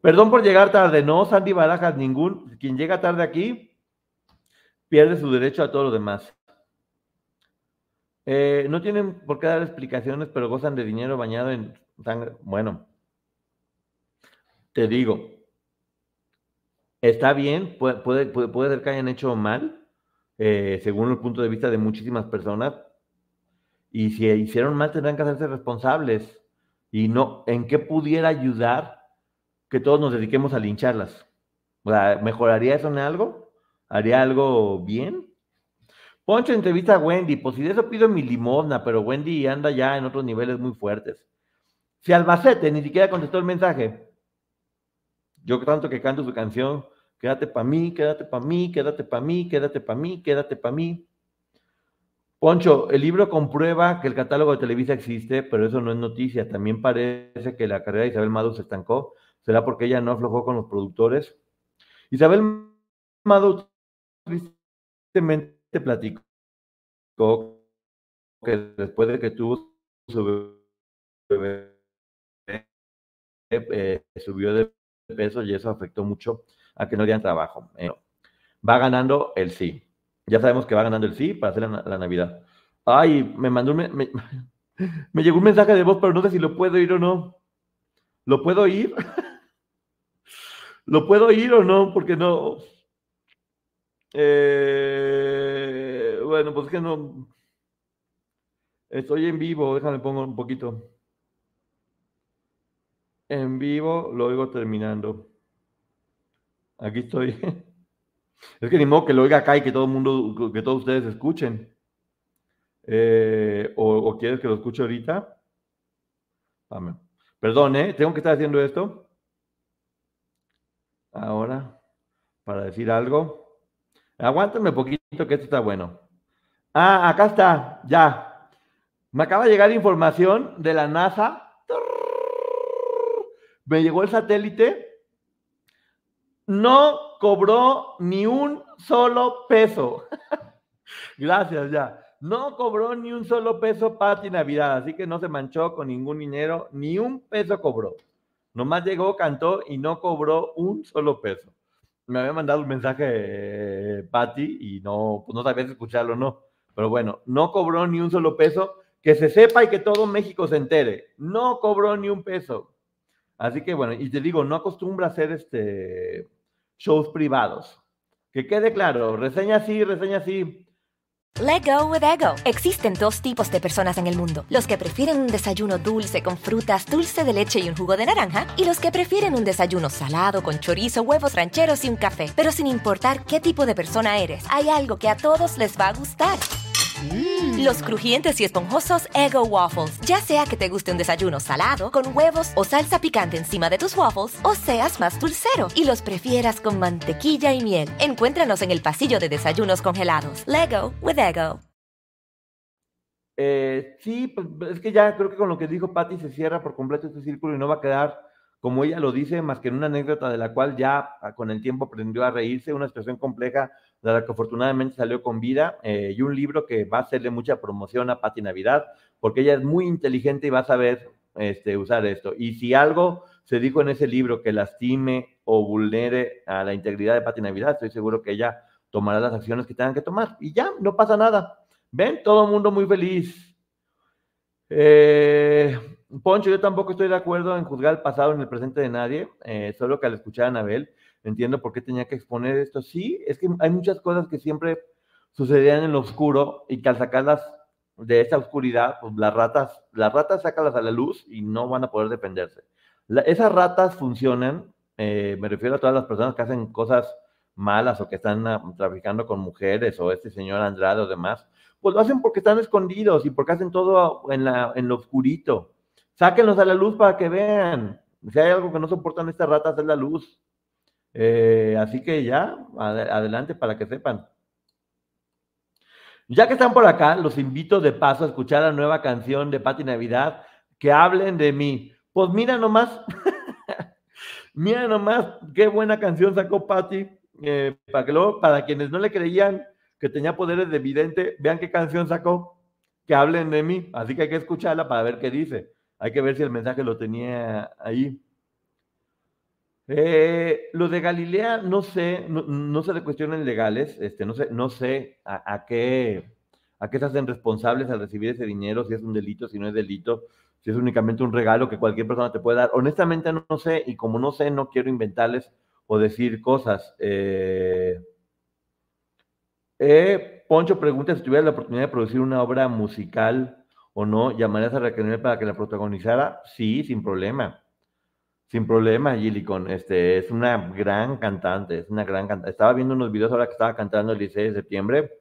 Perdón por llegar tarde, no, Sandy Barajas, ningún, quien llega tarde aquí pierde su derecho a todo lo demás. Eh, no tienen por qué dar explicaciones, pero gozan de dinero bañado en sangre. Bueno, te digo, está bien, puede, puede, ser que hayan hecho mal, eh, según el punto de vista de muchísimas personas, y si hicieron mal tendrán que hacerse responsables. Y no, ¿en qué pudiera ayudar que todos nos dediquemos a lincharlas? ¿Mejoraría eso en algo? ¿Haría algo bien? Poncho entrevista a Wendy, pues si de eso pido mi limosna, pero Wendy anda ya en otros niveles muy fuertes. Si Albacete ni siquiera contestó el mensaje, yo tanto que canto su canción, quédate para mí, quédate para mí, quédate para mí, quédate para mí, quédate para mí. Poncho, el libro comprueba que el catálogo de Televisa existe, pero eso no es noticia. También parece que la carrera de Isabel Madu se estancó. ¿Será porque ella no aflojó con los productores? Isabel Madu tristemente te platico que después de que tuvo su bebé, eh, subió de peso y eso afectó mucho a que no dieran trabajo. Eh, va ganando el sí. Ya sabemos que va ganando el sí para hacer la, Navidad. Ay, me mandó me, me, llegó un mensaje de voz, pero no sé si lo puedo ir o no. ¿Lo puedo ir? ¿Lo puedo ir o no? Porque no. Eh, bueno, pues es que no. Estoy en vivo, déjame pongo un poquito. En vivo lo oigo terminando. Aquí estoy. Es que ni modo que lo oiga acá y que todo el mundo, que todos ustedes escuchen. Eh, o, quieres que lo escuche ahorita? Perdón, ¿eh? Tengo que estar haciendo esto. Ahora, para decir algo. Aguántame un poquito que esto está bueno. Ah, acá está, ya. Me acaba de llegar información de la NASA. Me llegó el satélite no cobró ni un solo peso. Gracias, ya. No cobró ni un solo peso Pati Navidad, así que no se manchó con ningún dinero, ni un peso cobró. Nomás llegó, cantó y no cobró un solo peso. Me había mandado un mensaje eh, Patti y no, pues no sabía si escucharlo o no. Pero bueno, no cobró ni un solo peso. Que se sepa y que todo México se entere. No cobró ni un peso. Así que bueno, y te digo, no acostumbra a hacer este shows privados. Que quede claro, reseña sí, reseña sí. Let go with ego. Existen dos tipos de personas en el mundo: los que prefieren un desayuno dulce con frutas, dulce de leche y un jugo de naranja, y los que prefieren un desayuno salado con chorizo, huevos rancheros y un café. Pero sin importar qué tipo de persona eres, hay algo que a todos les va a gustar. Mm. Los crujientes y esponjosos Ego Waffles. Ya sea que te guste un desayuno salado, con huevos o salsa picante encima de tus waffles, o seas más dulcero y los prefieras con mantequilla y miel. Encuéntranos en el pasillo de desayunos congelados. Lego with Ego. Eh, sí, pues es que ya creo que con lo que dijo Patty se cierra por completo este círculo y no va a quedar como ella lo dice, más que en una anécdota de la cual ya ah, con el tiempo aprendió a reírse, una situación compleja de la que afortunadamente salió con vida, eh, y un libro que va a hacerle mucha promoción a Pati Navidad, porque ella es muy inteligente y va a saber este, usar esto. Y si algo se dijo en ese libro que lastime o vulnere a la integridad de Pati Navidad, estoy seguro que ella tomará las acciones que tengan que tomar. Y ya, no pasa nada. Ven, todo el mundo muy feliz. Eh, Poncho, yo tampoco estoy de acuerdo en juzgar el pasado en el presente de nadie, eh, solo que al escuchar a Anabel entiendo por qué tenía que exponer esto. Sí, es que hay muchas cosas que siempre sucedían en lo oscuro y que al sacarlas de esa oscuridad, pues las ratas, las ratas sácalas a la luz y no van a poder defenderse. esas ratas funcionan, eh, me refiero a todas las personas que hacen cosas malas o que están ah, traficando con mujeres o este señor Andrade o demás, pues lo hacen porque están escondidos y porque hacen todo en, la, en lo oscurito. Sáquenlos a la luz para que vean. Si hay algo que no soportan estas ratas es la luz. Eh, así que ya, adelante para que sepan. Ya que están por acá, los invito de paso a escuchar la nueva canción de Patti Navidad, que hablen de mí. Pues mira nomás, mira nomás qué buena canción sacó Patti, eh, para que para quienes no le creían que tenía poderes de vidente, vean qué canción sacó, que hablen de mí. Así que hay que escucharla para ver qué dice. Hay que ver si el mensaje lo tenía ahí. Eh, lo de Galilea, no sé, no, se le cuestionan legales, este, no sé, no sé a, qué, a qué se hacen responsables al recibir ese dinero, si es un delito, si no es delito, si es únicamente un regalo que cualquier persona te puede dar. Honestamente no, sé, y como no sé, no quiero inventarles o decir cosas. Eh, eh, Poncho pregunta si tuviera la oportunidad de producir una obra musical o no, ¿llamarías a Raquel para que la protagonizara? Sí, sin problema. Sin problema, Gillicon. Este, es una gran cantante, es una gran cantante. Estaba viendo unos videos ahora que estaba cantando el 16 de septiembre.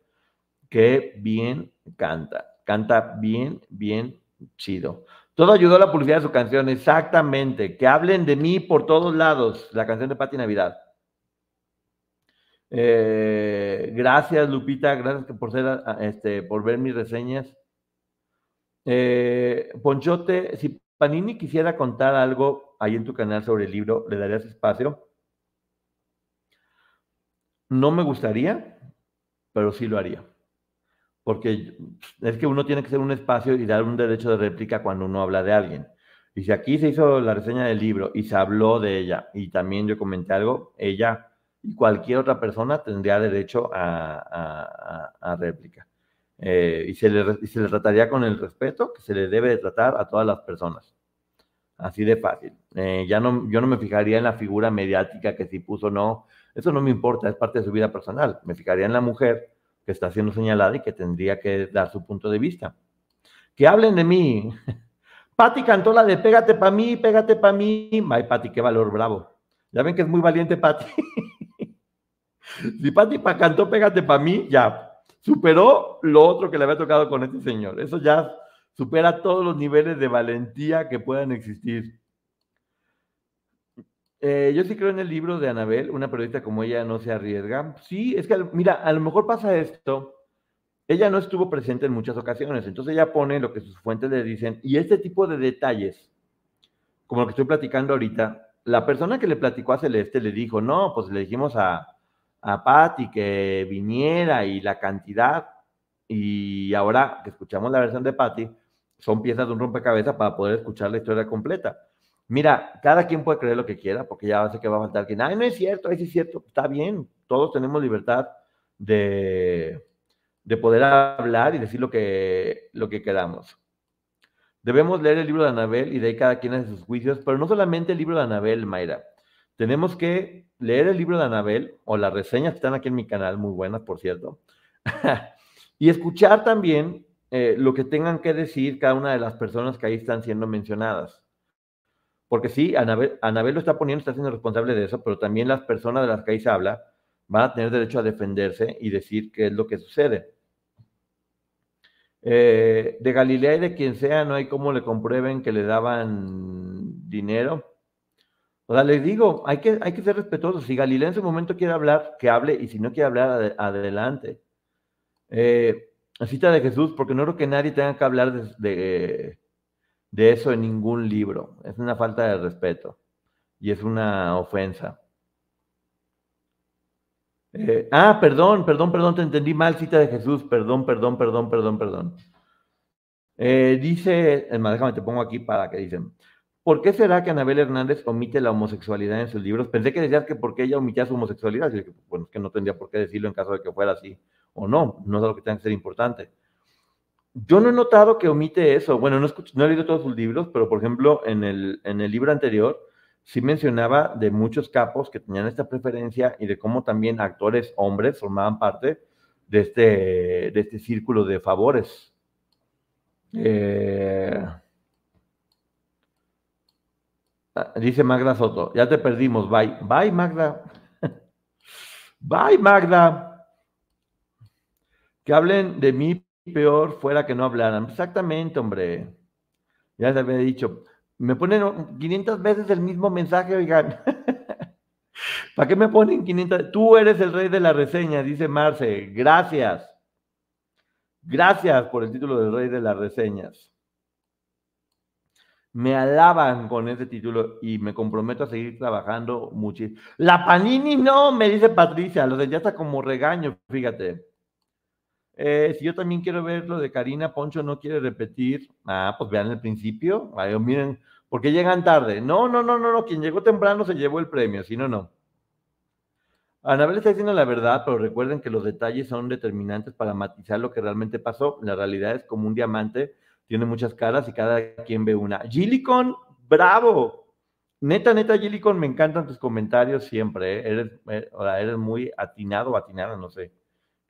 Qué bien canta. Canta bien, bien chido. Todo ayudó a la publicidad de su canción, exactamente. Que hablen de mí por todos lados, la canción de Pati Navidad. Eh, gracias, Lupita, gracias por, ser, este, por ver mis reseñas. Eh, Ponchote, si Panini quisiera contar algo ahí en tu canal sobre el libro, ¿le darías espacio? No me gustaría, pero sí lo haría. Porque es que uno tiene que ser un espacio y dar un derecho de réplica cuando uno habla de alguien. Y si aquí se hizo la reseña del libro y se habló de ella y también yo comenté algo, ella y cualquier otra persona tendría derecho a réplica. Eh, y, se le, se le trataría con el respeto que se le debe de tratar a todas las personas. Así de fácil. Eh, ya no, yo no me fijaría en la figura mediática que si puso o no. Eso no me importa, es parte de su vida personal. Me fijaría en la mujer que está siendo señalada y que tendría que dar su punto de vista. Que hablen de mí. Patti cantó la de pégate pa' mí, pégate pa' mí. Ay, Patti, qué valor, bravo. Ya ven que es muy valiente Patti. si Patti cantó pégate pa' mí, ya. Superó lo otro que le había tocado con este señor. Eso ya supera todos los niveles de valentía que puedan existir. Eh, yo sí creo en el libro de Anabel, una periodista como ella no se arriesga. Sí, es que, mira, a lo mejor pasa esto. Ella no estuvo presente en muchas ocasiones, entonces ella pone lo que sus fuentes le dicen y este tipo de detalles, como lo que estoy platicando ahorita, la persona que le platicó a Celeste le dijo, no, pues le dijimos a, a Patty que viniera y la cantidad, y ahora que escuchamos la versión de Patty, son piezas de un rompecabezas para poder escuchar la historia completa. Mira, cada quien puede creer lo que quiera, porque ya sé que va a faltar quien, ay, no es cierto, es cierto, está bien, todos tenemos libertad de, de poder hablar y decir lo que, lo que queramos. Debemos leer el libro de Anabel y de ahí cada quien hace sus juicios, pero no solamente el libro de Anabel, Mayra. Tenemos que leer el libro de Anabel o las reseñas que están aquí en mi canal, muy buenas, por cierto, y escuchar también eh, lo que tengan que decir cada una de las personas que ahí están siendo mencionadas. Porque sí, Anabel, lo está poniendo, está siendo responsable de eso, pero también las personas de las que ahí se habla van a tener derecho a defenderse y decir qué es lo que sucede. Eh, de Galilea y de quien sea, no hay cómo le comprueben que le daban dinero. O sea, les digo, hay que, hay que ser respetuosos. Si Galilea en su momento quiere hablar, que hable, y si no quiere hablar, adelante. Eh, cita de Jesús, porque no creo que nadie tenga que hablar de, eso en ningún libro. Es una falta de respeto y es una ofensa. Eh, ah, perdón, perdón, perdón, te entendí mal, cita de Jesús, perdón, perdón, perdón, perdón, perdón. Eh, dice, más, déjame te pongo aquí para que dicen, ¿por qué será que Anabel Hernández omite la homosexualidad en sus libros? Pensé que decías que porque ella omitía su homosexualidad, y bueno, es que no tendría por qué decirlo en caso de que fuera así o no, no es algo que tenga que ser importante. Yo no he notado que omite eso. Bueno, no, no he leído todos sus libros, pero por ejemplo, en el, en el libro anterior sí mencionaba de muchos capos que tenían esta preferencia y de cómo también actores hombres formaban parte de este, de este círculo de favores. Eh, ah, dice Magda Soto, ya te perdimos, bye. Bye, Magda. bye, Magda. Que hablen de mí peor fuera que no hablaran. Exactamente, hombre. Ya les había dicho. Me ponen 500 veces el mismo mensaje, oigan. ¿Para qué me ponen 500? Tú eres el rey de la reseña, dice Marce. Gracias. Gracias por el título del rey de las reseñas. Me alaban con ese título y me comprometo a seguir trabajando muchísimo. La Panini no, me dice Patricia, lo de ya está como regaño, fíjate. Eh, si yo también quiero ver lo de Karina, Poncho no quiere repetir. Ah, pues vean el principio. miren, porque llegan tarde. No, no, no, no, no. Quien llegó temprano se llevó el premio, si no, no. Anabel está diciendo la verdad, pero recuerden que los detalles son determinantes para matizar lo que realmente pasó. La realidad es como un diamante, tiene muchas caras y cada quien ve una. Gillicon, bravo. Neta, neta, Gillicon, me encantan tus comentarios siempre. ¿eh? Eres, eh, eres muy atinado atinada, no sé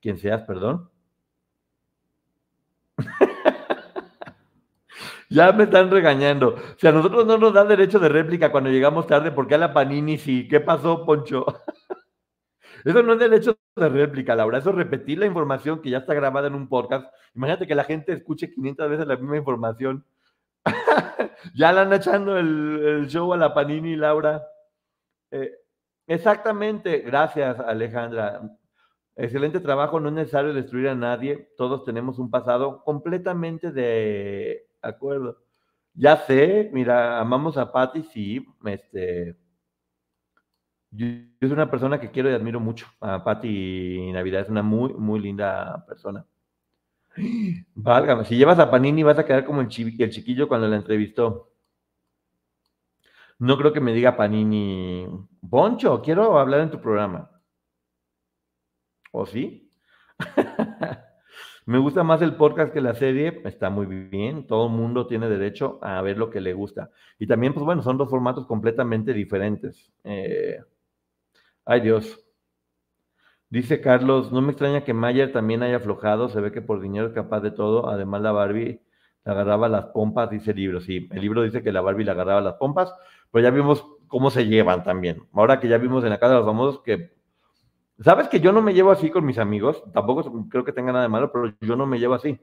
quién seas, perdón. Ya me están regañando. Si a nosotros no nos dan derecho de réplica cuando llegamos tarde, ¿por qué a la Panini sí? ¿Qué pasó, Poncho? Eso no es derecho de réplica, Laura. Eso es repetir la información que ya está grabada en un podcast. Imagínate que la gente escuche 500 veces la misma información. ya le han echando el, show a la Panini, Laura. Eh, exactamente. Gracias, Alejandra. Excelente trabajo, no es necesario destruir a nadie, todos tenemos un pasado completamente de acuerdo. Ya sé, mira, amamos a Patty, sí, este, yo, soy una persona que quiero y admiro mucho a Patty Navidad, es una muy, muy linda persona. Válgame, si llevas a Panini vas a quedar como el, el chiquillo cuando la entrevistó. No creo que me diga Panini, Boncho, quiero hablar en tu programa. ¿O sí? Me gusta más el podcast que la serie, está muy bien, todo el mundo tiene derecho a ver lo que le gusta. Y también, pues bueno, son dos formatos completamente diferentes. Eh, ay Dios. Dice Carlos, no me extraña que Mayer también haya aflojado, se ve que por dinero es capaz de todo, además la Barbie le agarraba las pompas, dice el libro, sí, el libro dice que la Barbie le agarraba las pompas, pero ya vimos cómo se llevan también. Ahora que ya vimos en la casa de los famosos que Sabes que yo no me llevo así con mis amigos, tampoco creo que tenga nada de malo, pero yo no me llevo así,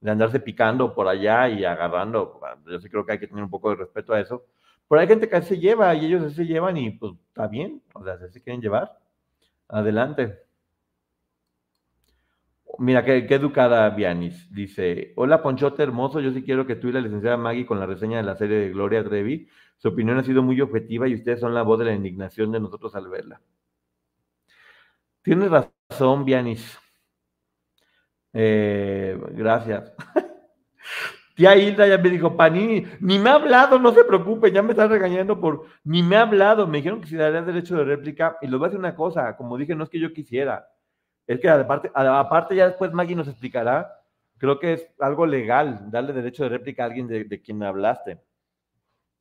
de andarse picando por allá y agarrando. Yo sí creo que hay que tener un poco de respeto a eso. Pero hay gente que se lleva y ellos se llevan y pues está bien, o sea, se quieren llevar, adelante. Mira, qué educada Vianis. Dice, hola Ponchote hermoso, yo sí quiero que tú y la licenciada Maggie con la reseña de la serie de Gloria Trevi, su opinión ha sido muy objetiva y ustedes son la voz de la indignación de nosotros al verla. Tienes razón, Vianis. Eh, gracias. Tía Hilda ya me dijo, Panini, ni me ha hablado, no se preocupe, ya me están regañando por, ni me ha hablado, me dijeron que si daría derecho de réplica, y les voy a decir una cosa, como dije, no es que yo quisiera, es que aparte, aparte ya después Maggie nos explicará, creo que es algo legal darle derecho de réplica a alguien de, de quien hablaste.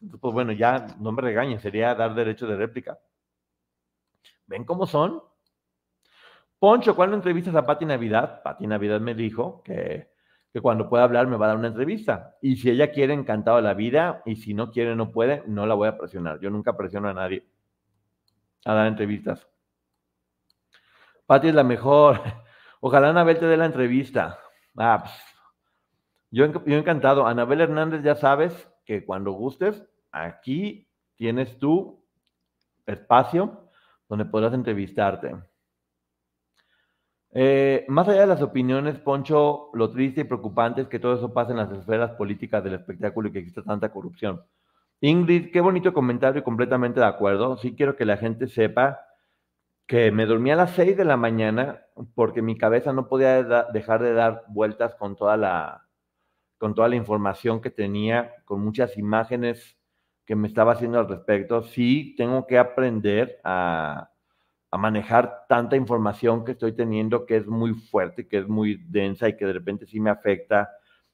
Entonces, pues bueno, ya no me regañen, sería dar derecho de réplica. ¿Ven cómo son? Poncho, ¿cuándo entrevistas a Pati Navidad? Pati Navidad me dijo que, cuando pueda hablar me va a dar una entrevista. Y si ella quiere, encantado la vida. Y si no quiere, no puede, no la voy a presionar. Yo nunca presiono a nadie a dar entrevistas. Pati es la mejor. Ojalá Anabel te dé la entrevista. Ah, pues, yo, yo encantado. Anabel Hernández, ya sabes que cuando gustes, aquí tienes tu espacio donde podrás entrevistarte. Eh, más allá de las opiniones, Poncho, lo triste y preocupante es que todo eso pasa en las esferas políticas del espectáculo y que exista tanta corrupción. Ingrid, qué bonito comentario y completamente de acuerdo. Sí quiero que la gente sepa que me dormí a las 6 de la mañana porque mi cabeza no podía dejar de dar vueltas con toda la con toda la información que tenía, con muchas imágenes que me estaba haciendo al respecto. Sí, tengo que aprender a, a manejar tanta información que estoy teniendo que es muy fuerte, que es muy densa y que de repente sí me afecta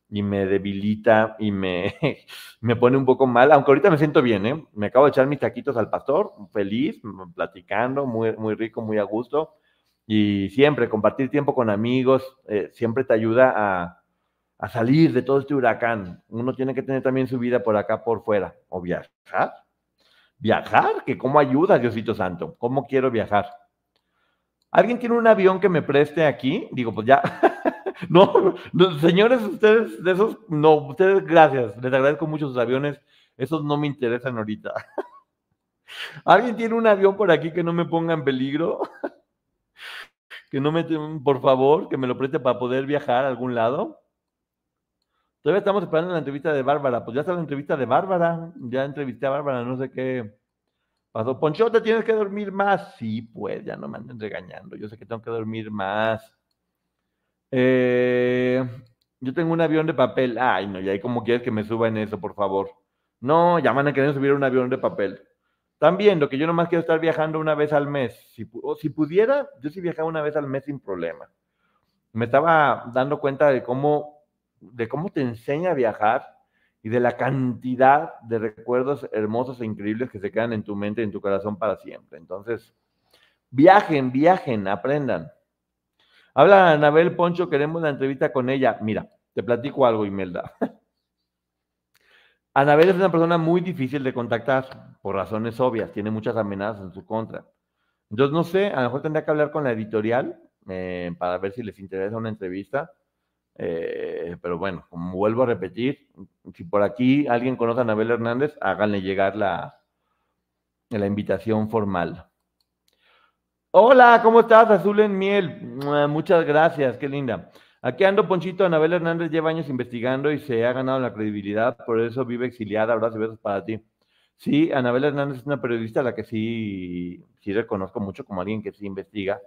y me debilita y me, me pone un poco mal, aunque ahorita me siento bien, ¿eh? Me acabo de echar mis taquitos al pastor, feliz, platicando, muy, muy rico, muy a gusto. Y siempre compartir tiempo con amigos, eh, siempre te ayuda a, a salir de todo este huracán. Uno tiene que tener también su vida por acá, por fuera, o viajar Viajar, que cómo ayuda, Diosito Santo, cómo quiero viajar. ¿Alguien tiene un avión que me preste aquí? Digo, pues ya. no, señores, ustedes de esos, no, ustedes gracias, les agradezco mucho sus aviones, esos no me interesan ahorita. ¿Alguien tiene un avión por aquí que no me ponga en peligro? que no me, por favor, que me lo preste para poder viajar a algún lado. Todavía estamos esperando la entrevista de Bárbara. Pues ya está la entrevista de Bárbara. Ya entrevisté a Bárbara, no sé qué pasó. Ponchote, tienes que dormir más. Sí, pues, ya no me anden regañando. Yo sé que tengo que dormir más. Eh, yo tengo un avión de papel. Ay, no, ya hay como quieres que me suba en eso, por favor. No, ya van a querer subir un avión de papel. También, lo que yo nomás quiero estar viajando una vez al mes. Si, si pudiera, yo sí viajaba una vez al mes sin problema. Me estaba dando cuenta de cómo de cómo te enseña a viajar y de la cantidad de recuerdos hermosos e increíbles que se quedan en tu mente y en tu corazón para siempre. Entonces, viajen, viajen, aprendan. Habla Anabel Poncho, queremos la entrevista con ella. Mira, te platico algo, Imelda. Anabel es una persona muy difícil de contactar, por razones obvias, tiene muchas amenazas en su contra. Entonces, no sé, a lo mejor tendría que hablar con la editorial eh, para ver si les interesa una entrevista eh, pero bueno, vuelvo a repetir, si por aquí alguien conoce a Anabel Hernández, háganle llegar la, la invitación formal. Hola, ¿cómo estás? Azul en miel. Muchas gracias, qué linda. Aquí ando, Ponchito. Anabel Hernández lleva años investigando y se ha ganado la credibilidad, por eso vive exiliada. Abrazos y besos para ti. Sí, Anabel Hernández es una periodista a la que sí, sí reconozco mucho como alguien que sí investiga.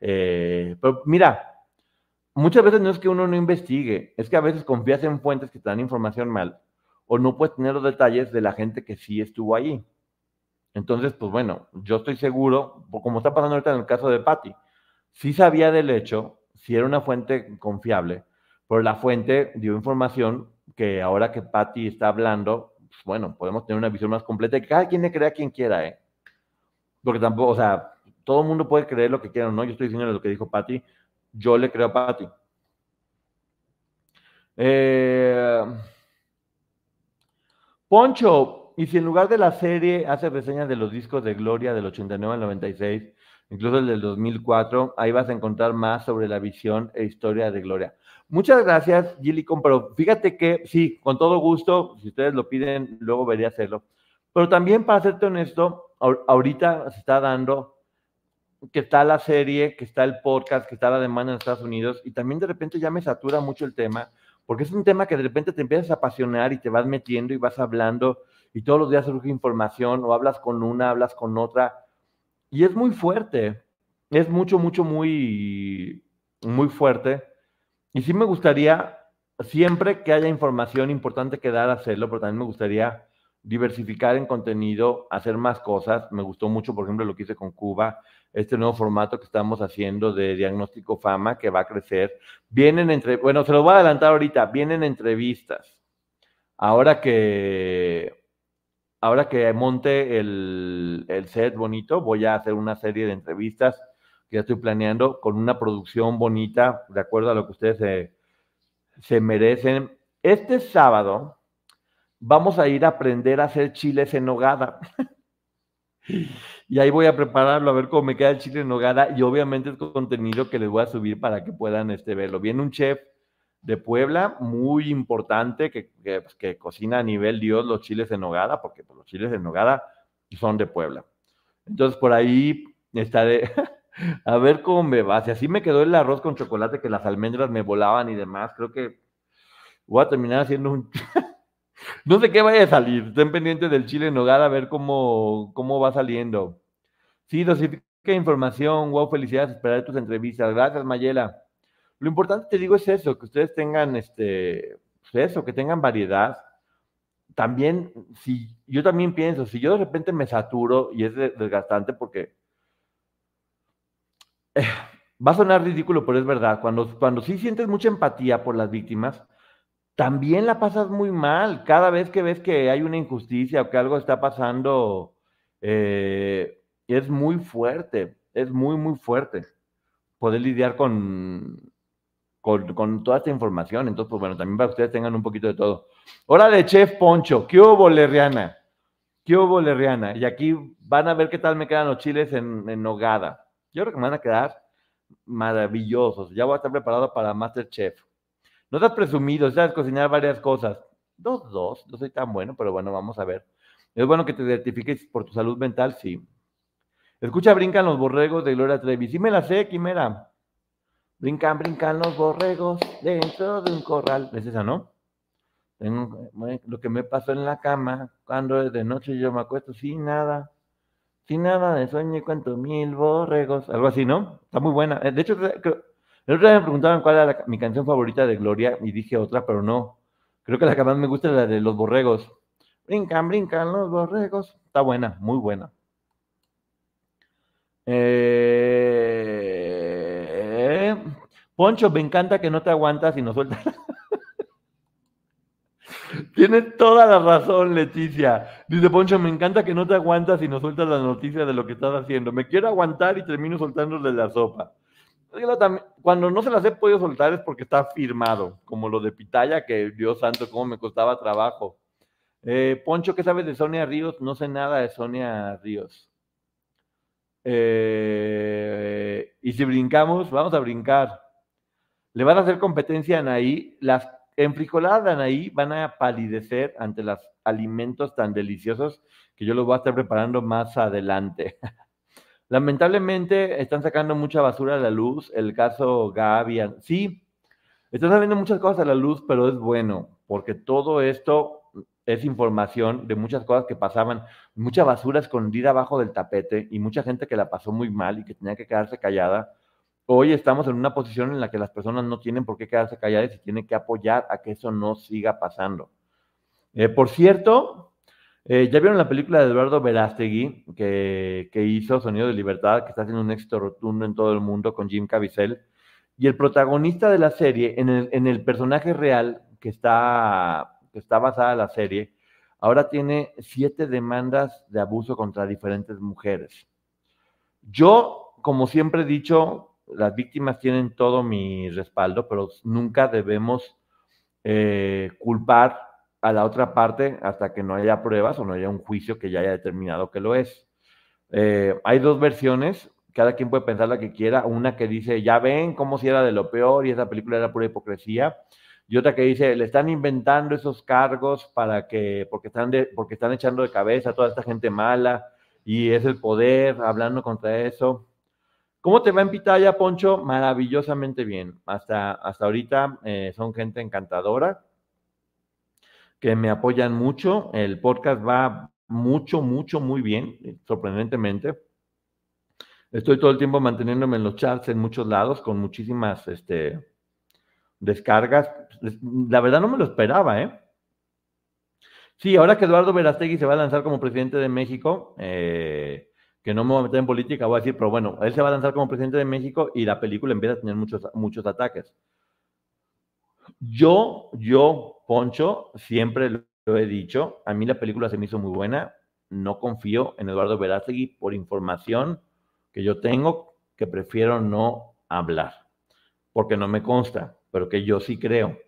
Eh, pero mira, muchas veces no es que uno no investigue, es que a veces confías en fuentes que te dan información mal o no puedes tener los detalles de la gente que sí estuvo ahí. Entonces, pues bueno, yo estoy seguro, como está pasando ahorita en el caso de Patty, sí sabía del hecho, si era una fuente confiable, pero la fuente dio información que ahora que Patty está hablando, pues, bueno, podemos tener una visión más completa y que cada quien le crea quien quiera, ¿eh? Porque tampoco, o sea, todo el mundo puede creer lo que quiera, ¿no? Yo estoy diciendo lo que dijo Patty, yo le creo a Patty. Eh, Poncho, y si en lugar de la serie hace reseñas de los discos de Gloria del 89 al 96, incluso el del 2004, ahí vas a encontrar más sobre la visión e historia de Gloria. Muchas gracias, Gillicon, pero fíjate que sí, con todo gusto, si ustedes lo piden, luego vería hacerlo. Pero también, para serte honesto, ahorita se está dando que está la serie, que está el podcast, que está la demanda en Estados Unidos, y también de repente ya me satura mucho el tema, porque es un tema que de repente te empiezas a apasionar y te vas metiendo y vas hablando, y todos los días surge información, o hablas con una, hablas con otra, y es muy fuerte, es mucho, mucho, muy, muy fuerte. Y sí me gustaría, siempre que haya información importante que dar, hacerlo, pero también me gustaría diversificar en contenido, hacer más cosas. Me gustó mucho, por ejemplo, lo que hice con Cuba, este nuevo formato que estamos haciendo de diagnóstico fama que va a crecer. Vienen entre, bueno, se lo voy a adelantar ahorita, vienen entrevistas. Ahora que, ahora que monte el, el set bonito, voy a hacer una serie de entrevistas que ya estoy planeando con una producción bonita, de acuerdo a lo que ustedes se, se merecen. Este sábado, vamos a ir a aprender a hacer chiles en nogada. y ahí voy a prepararlo, a ver cómo me queda el chile en nogada. Y obviamente es contenido que les voy a subir para que puedan este, verlo. Viene un chef de Puebla muy importante que, que, pues, cocina a nivel Dios los chiles en nogada, porque pues, los chiles en nogada son de Puebla. Entonces por ahí estaré a ver cómo me va. Si así me quedó el arroz con chocolate, que las almendras me volaban y demás, creo que voy a terminar haciendo un... No sé qué vaya a salir. Estén pendientes del chile en nogada a ver cómo, cómo va saliendo. Sí, dosifica información. Wow, felicidades. Esperaré tus entrevistas. Gracias, Mayela. Lo importante, te digo, es eso, que ustedes tengan, este, pues eso, que tengan variedad. También, si yo también pienso, si yo de repente me saturo y es desgastante porque eh, va a sonar ridículo, pero es verdad, cuando, cuando sí sientes mucha empatía por las víctimas, también la pasas muy mal. Cada vez que ves que hay una injusticia o que algo está pasando, eh, es muy fuerte, es muy, muy fuerte poder lidiar con, con, toda esta información. Entonces, pues bueno, también para que ustedes tengan un poquito de todo. Hora de Chef Poncho, ¿qué hubo, Lerriana? ¿Qué hubo, Lerriana? Y aquí van a ver qué tal me quedan los chiles en, en nogada. Yo creo que me van a quedar maravillosos. Ya voy a estar preparado para Masterchef. No estás presumido, sabes cocinar varias cosas. Dos, dos, no soy tan bueno, pero bueno, vamos a ver. Es bueno que te certifiques por tu salud mental, sí. Escucha, brincan los borregos de Gloria Trevi. Sí me la sé, Quimera. Brincan, brincan los borregos dentro de un corral. Es esa, ¿no? Tengo, lo que me pasó en la cama, cuando es de noche yo me acuesto sin nada, sin nada de sueño y cuento mil borregos, algo así, ¿no? Está muy buena. De hecho, el otro día me preguntaban cuál era mi canción favorita de Gloria y dije otra, pero no. Creo que la que más me gusta es la de Los Borregos. Brincan, brincan los borregos. Está buena, muy buena. Eh, Poncho, me encanta que no te aguantas y no sueltas. Tienes toda la razón, Leticia. Dice Poncho, me encanta que no te aguantas y no sueltas la noticia de lo que estás haciendo. Me quiero aguantar y termino soltando de la sopa. Cuando no se las he podido soltar es porque está firmado, como lo de Pitaya, que Dios santo, cómo me costaba trabajo. Eh, Poncho, ¿qué sabes de Sonia Ríos? No sé nada de Sonia Ríos. Eh, y si brincamos, vamos a brincar. Le van a hacer competencia a Anaí. Las enfrijoladas de Anaí van a palidecer ante los alimentos tan deliciosos que yo los voy a estar preparando más adelante. Lamentablemente están sacando mucha basura a la luz. El caso Gaby, sí, están saliendo muchas cosas a la luz, pero es bueno, porque todo esto es información de muchas cosas que pasaban, mucha basura escondida abajo del tapete y mucha gente que la pasó muy mal y que tenía que quedarse callada. Hoy estamos en una posición en la que las personas no tienen por qué quedarse calladas y tienen que apoyar a que eso no siga pasando. Eh, por cierto, eh, ¿Ya vieron la película de Eduardo Verástegui que, hizo Sonido de Libertad, que está haciendo un éxito rotundo en todo el mundo con Jim Caviezel? Y el protagonista de la serie, en el, en el personaje real que está, que está basada la serie, ahora tiene siete demandas de abuso contra diferentes mujeres. Yo, como siempre he dicho, las víctimas tienen todo mi respaldo, pero nunca debemos eh, culpar a la otra parte hasta que no haya pruebas o no haya un juicio que ya haya determinado que lo es. Eh, hay dos versiones, cada quien puede pensar la que quiera, una que dice, ya ven cómo si era de lo peor y esa película era pura hipocresía, y otra que dice, le están inventando esos cargos para que, porque están, porque están echando de cabeza a toda esta gente mala y es el poder hablando contra eso. ¿Cómo te va en Pitaya, Poncho? Maravillosamente bien. Hasta, hasta ahorita eh, son gente encantadora que me apoyan mucho. El podcast va mucho, mucho, muy bien, sorprendentemente. Estoy todo el tiempo manteniéndome en los charts en muchos lados con muchísimas este, descargas. La verdad no me lo esperaba, ¿eh? Sí, ahora que Eduardo Verastegui se va a lanzar como presidente de México, eh, que no me voy a meter en política, voy a decir, pero bueno, él se va a lanzar como presidente de México y la película empieza a tener muchos, muchos ataques. Yo, yo, Poncho, siempre lo he dicho, a mí la película se me hizo muy buena, no confío en Eduardo Verástegui por información que yo tengo que prefiero no hablar, porque no me consta, pero que yo sí creo.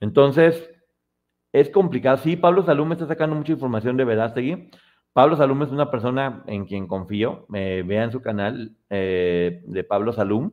Entonces, es complicado. Sí, Pablo Salum está sacando mucha información de Verástegui, Pablo Salum es una persona en quien confío. Eh, vean su canal eh, de Pablo Salum,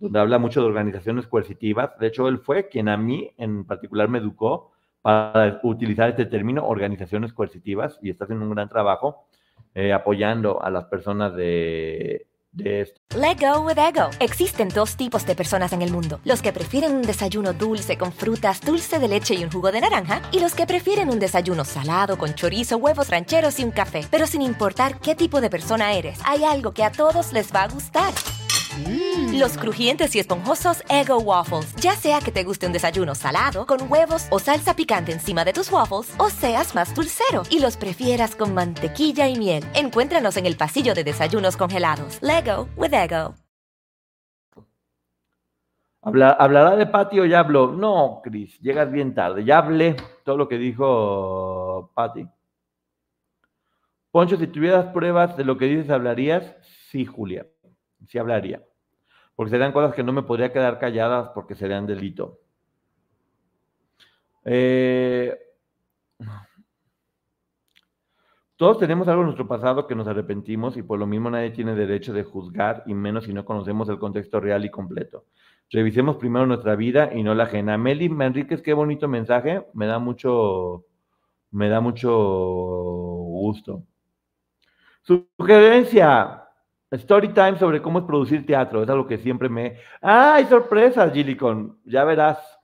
donde habla mucho de organizaciones coercitivas. De hecho, él fue quien a mí en particular me educó para utilizar este término, organizaciones coercitivas, y está haciendo un gran trabajo eh, apoyando a las personas de de esto. Let go with ego. Existen dos tipos de personas en el mundo: los que prefieren un desayuno dulce con frutas, dulce de leche y un jugo de naranja, y los que prefieren un desayuno salado con chorizo, huevos rancheros y un café. Pero sin importar qué tipo de persona eres, hay algo que a todos les va a gustar. Mm. Los crujientes y esponjosos Ego Waffles. Ya sea que te guste un desayuno salado, con huevos o salsa picante encima de tus waffles, o seas más dulcero y los prefieras con mantequilla y miel. Encuéntranos en el pasillo de desayunos congelados. Lego with Ego. ¿Hablará de Patty o ya habló? No, Chris, llegas bien tarde. Ya hablé todo lo que dijo Patty. Poncho, si tuvieras pruebas de lo que dices, ¿hablarías? Sí, Julia sí hablaría. Porque serían cosas que no me podría quedar calladas porque serían delito. Eh, todos tenemos algo en nuestro pasado que nos arrepentimos y por lo mismo nadie tiene derecho de juzgar y menos si no conocemos el contexto real y completo. Revisemos primero nuestra vida y no la ajena. Meli Enríquez, qué bonito mensaje. Me da mucho, me da mucho gusto. Sugerencia, Story time sobre cómo es producir teatro, es algo que siempre me... ¡Ah, hay sorpresas! Ya verás.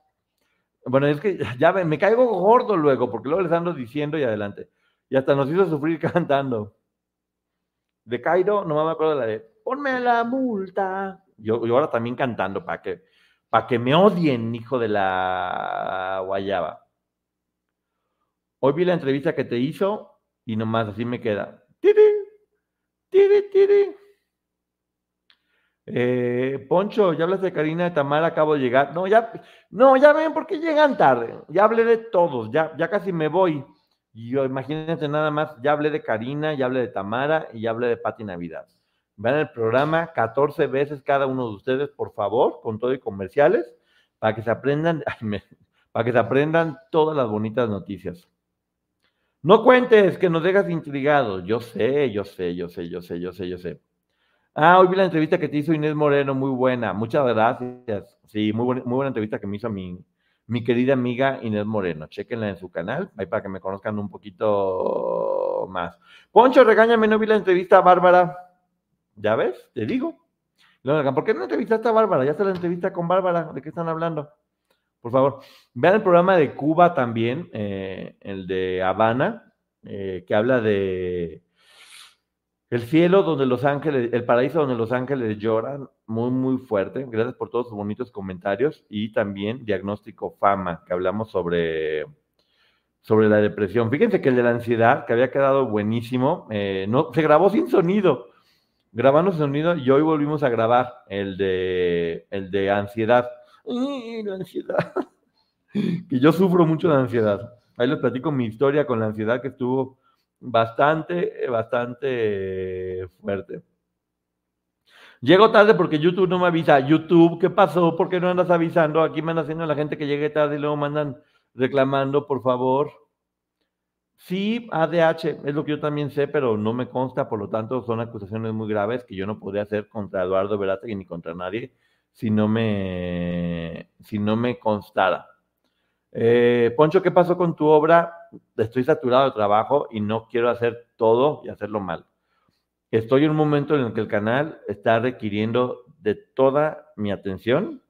Bueno, es que ya me caigo gordo luego, porque luego les ando diciendo y adelante. Y hasta nos hizo sufrir cantando. De Cairo, no me acuerdo de la de ponme la multa. Yo, yo ahora también cantando para que, para que me odien, hijo de la guayaba. Hoy vi la entrevista que te hizo y nomás así me queda. Tiri, tiri, tiri. Eh, Poncho, ya hablas de Karina de Tamara, acabo de llegar. No, ya, no, ya ven por qué llegan tarde. Ya hablé de todos, ya, ya casi me voy. Y yo, imagínense nada más, ya hablé de Karina, ya hablé de Tamara y ya hablé de Pati Navidad. Vean el programa 14 veces cada uno de ustedes, por favor, con todo y comerciales, para que se aprendan, para que se aprendan todas las bonitas noticias. No cuentes que nos dejas intrigados. Yo sé, yo sé, yo sé, yo sé, yo sé, yo sé. Ah, hoy vi la entrevista que te hizo Inés Moreno, muy buena. Muchas gracias. Sí, muy, buena, muy buena entrevista que me hizo mi, mi querida amiga Inés Moreno. Chequenla en su canal, ahí para que me conozcan un poquito más. Poncho, regáñame, no vi la entrevista a Bárbara. ¿Ya ves? Te digo. ¿Por qué no entrevistaste a Bárbara? Ya está la entrevista con Bárbara. ¿De qué están hablando? Por favor, vean el programa de Cuba también, eh, el de Habana, eh, que habla de el cielo donde los ángeles, el paraíso donde los ángeles lloran, muy, muy fuerte. Gracias por todos sus bonitos comentarios. Y también diagnóstico fama, que hablamos sobre, sobre la depresión. Fíjense que el de la ansiedad, que había quedado buenísimo, eh, no, se grabó sin sonido. grabando sonido y hoy volvimos a grabar el de, el de ansiedad. la ansiedad. que yo sufro mucho de ansiedad. Ahí les platico mi historia con la ansiedad que estuvo bastante, bastante fuerte. Llego tarde porque YouTube no me avisa. YouTube, ¿qué pasó? ¿Por qué no andas avisando? Aquí me andan haciendo la gente que llegue tarde y luego mandan reclamando, por favor. Sí, ADH, es lo que yo también sé, pero no me consta, por lo tanto son acusaciones muy graves que yo no podría hacer contra Eduardo Verástegui ni contra nadie si no me, si no me constara. Eh, Poncho, ¿qué pasó con tu obra? Estoy saturado de trabajo y no quiero hacer todo y hacerlo mal. Estoy en un momento en el que el canal está requiriendo de toda mi atención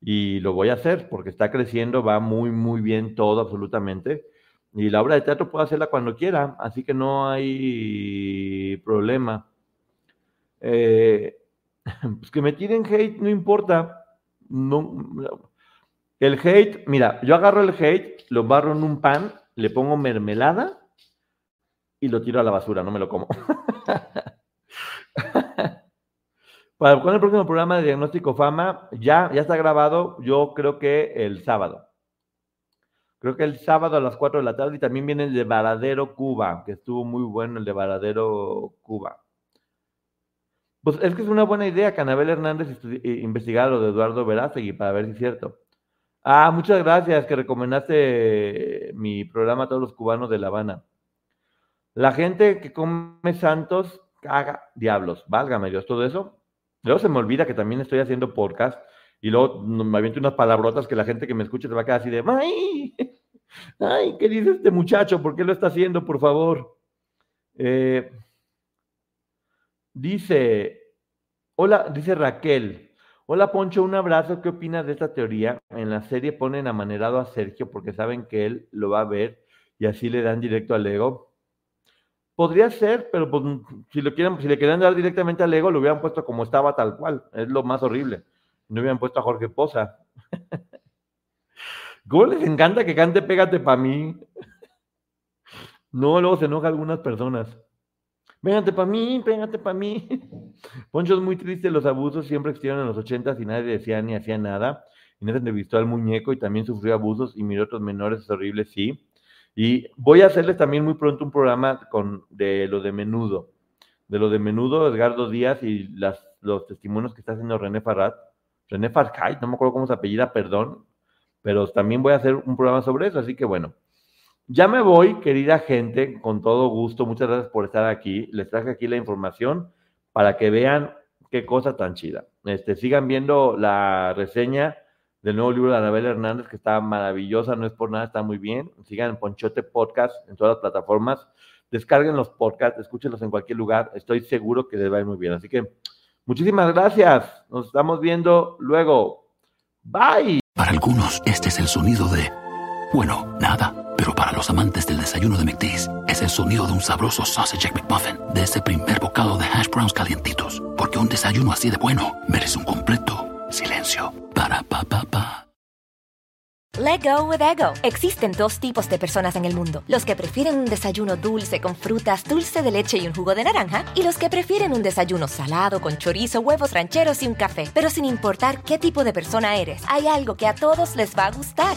y lo voy a hacer porque está creciendo, va muy, muy bien todo absolutamente. Y la obra de teatro puedo hacerla cuando quiera, así que no hay problema. Eh, pues que me tiren hate, no importa. No, el hate, mira, yo agarro el hate, lo barro en un pan, le pongo mermelada y lo tiro a la basura, no me lo como. Para con el próximo programa de Diagnóstico Fama, ya, ya está grabado, yo creo que el sábado. Creo que el sábado a las 4 de la tarde y también viene el de Varadero Cuba, que estuvo muy bueno el de Varadero Cuba. Pues es que es una buena idea que Anabel Hernández eh, investigara lo de Eduardo Verástegui para ver si es cierto. Ah, muchas gracias que recomendaste mi programa a todos los cubanos de La Habana. La gente que come santos caga diablos, válgame Dios, todo eso. Luego se me olvida que también estoy haciendo podcast y luego me aviento unas palabrotas que la gente que me escuche se va a quedar así de, ¡ay! ¡Ay! ¿Qué dice este muchacho? ¿Por qué lo está haciendo, por favor? Eh, dice, hola, dice Raquel. Hola Poncho, un abrazo. ¿Qué opinas de esta teoría? En la serie ponen amanerado a Sergio porque saben que él lo va a ver y así le dan directo al ego. Podría ser, pero pues, si, lo quieren, si le quieren dar directamente al ego, lo hubieran puesto como estaba tal cual. Es lo más horrible. No hubieran puesto a Jorge Poza. ¿Cómo les encanta que cante Pégate para mí? No, luego se enoja algunas personas. Pégate para mí, pégate para mí. Poncho es muy triste, los abusos siempre existieron en los ochentas y nadie decía ni hacía nada. Inés entrevistó al muñeco y también sufrió abusos y miró a otros menores, es horrible, sí. Y voy a hacerles también muy pronto un programa con, de lo de menudo. De lo de menudo, Edgardo Díaz y las, los testimonios que está haciendo René Farrat. René Farcay, no me acuerdo cómo se apellida, perdón. Pero también voy a hacer un programa sobre eso. Así que bueno, ya me voy, querida gente, con todo gusto. Muchas gracias por estar aquí. Les traje aquí la información para que vean qué cosa tan chida. Este, sigan viendo la reseña del nuevo libro de Anabel Hernández, que está maravillosa, no es por nada, está muy bien. Sigan Ponchote Podcast en todas las plataformas. Descarguen los podcasts, escúchenlos en cualquier lugar. Estoy seguro que les va a ir muy bien. Así que muchísimas gracias. Nos estamos viendo luego. Bye. Para algunos, este es el sonido de, bueno, nada. Pero para los amantes del desayuno de McDee's, es el sonido de un sabroso sausage McMuffin, de ese primer bocado de hash browns calientitos. Porque un desayuno así de bueno merece un completo silencio. Para pa pa pa. Let go with ego. Existen dos tipos de personas en el mundo: los que prefieren un desayuno dulce con frutas, dulce de leche y un jugo de naranja, y los que prefieren un desayuno salado con chorizo, huevos rancheros y un café. Pero sin importar qué tipo de persona eres, hay algo que a todos les va a gustar.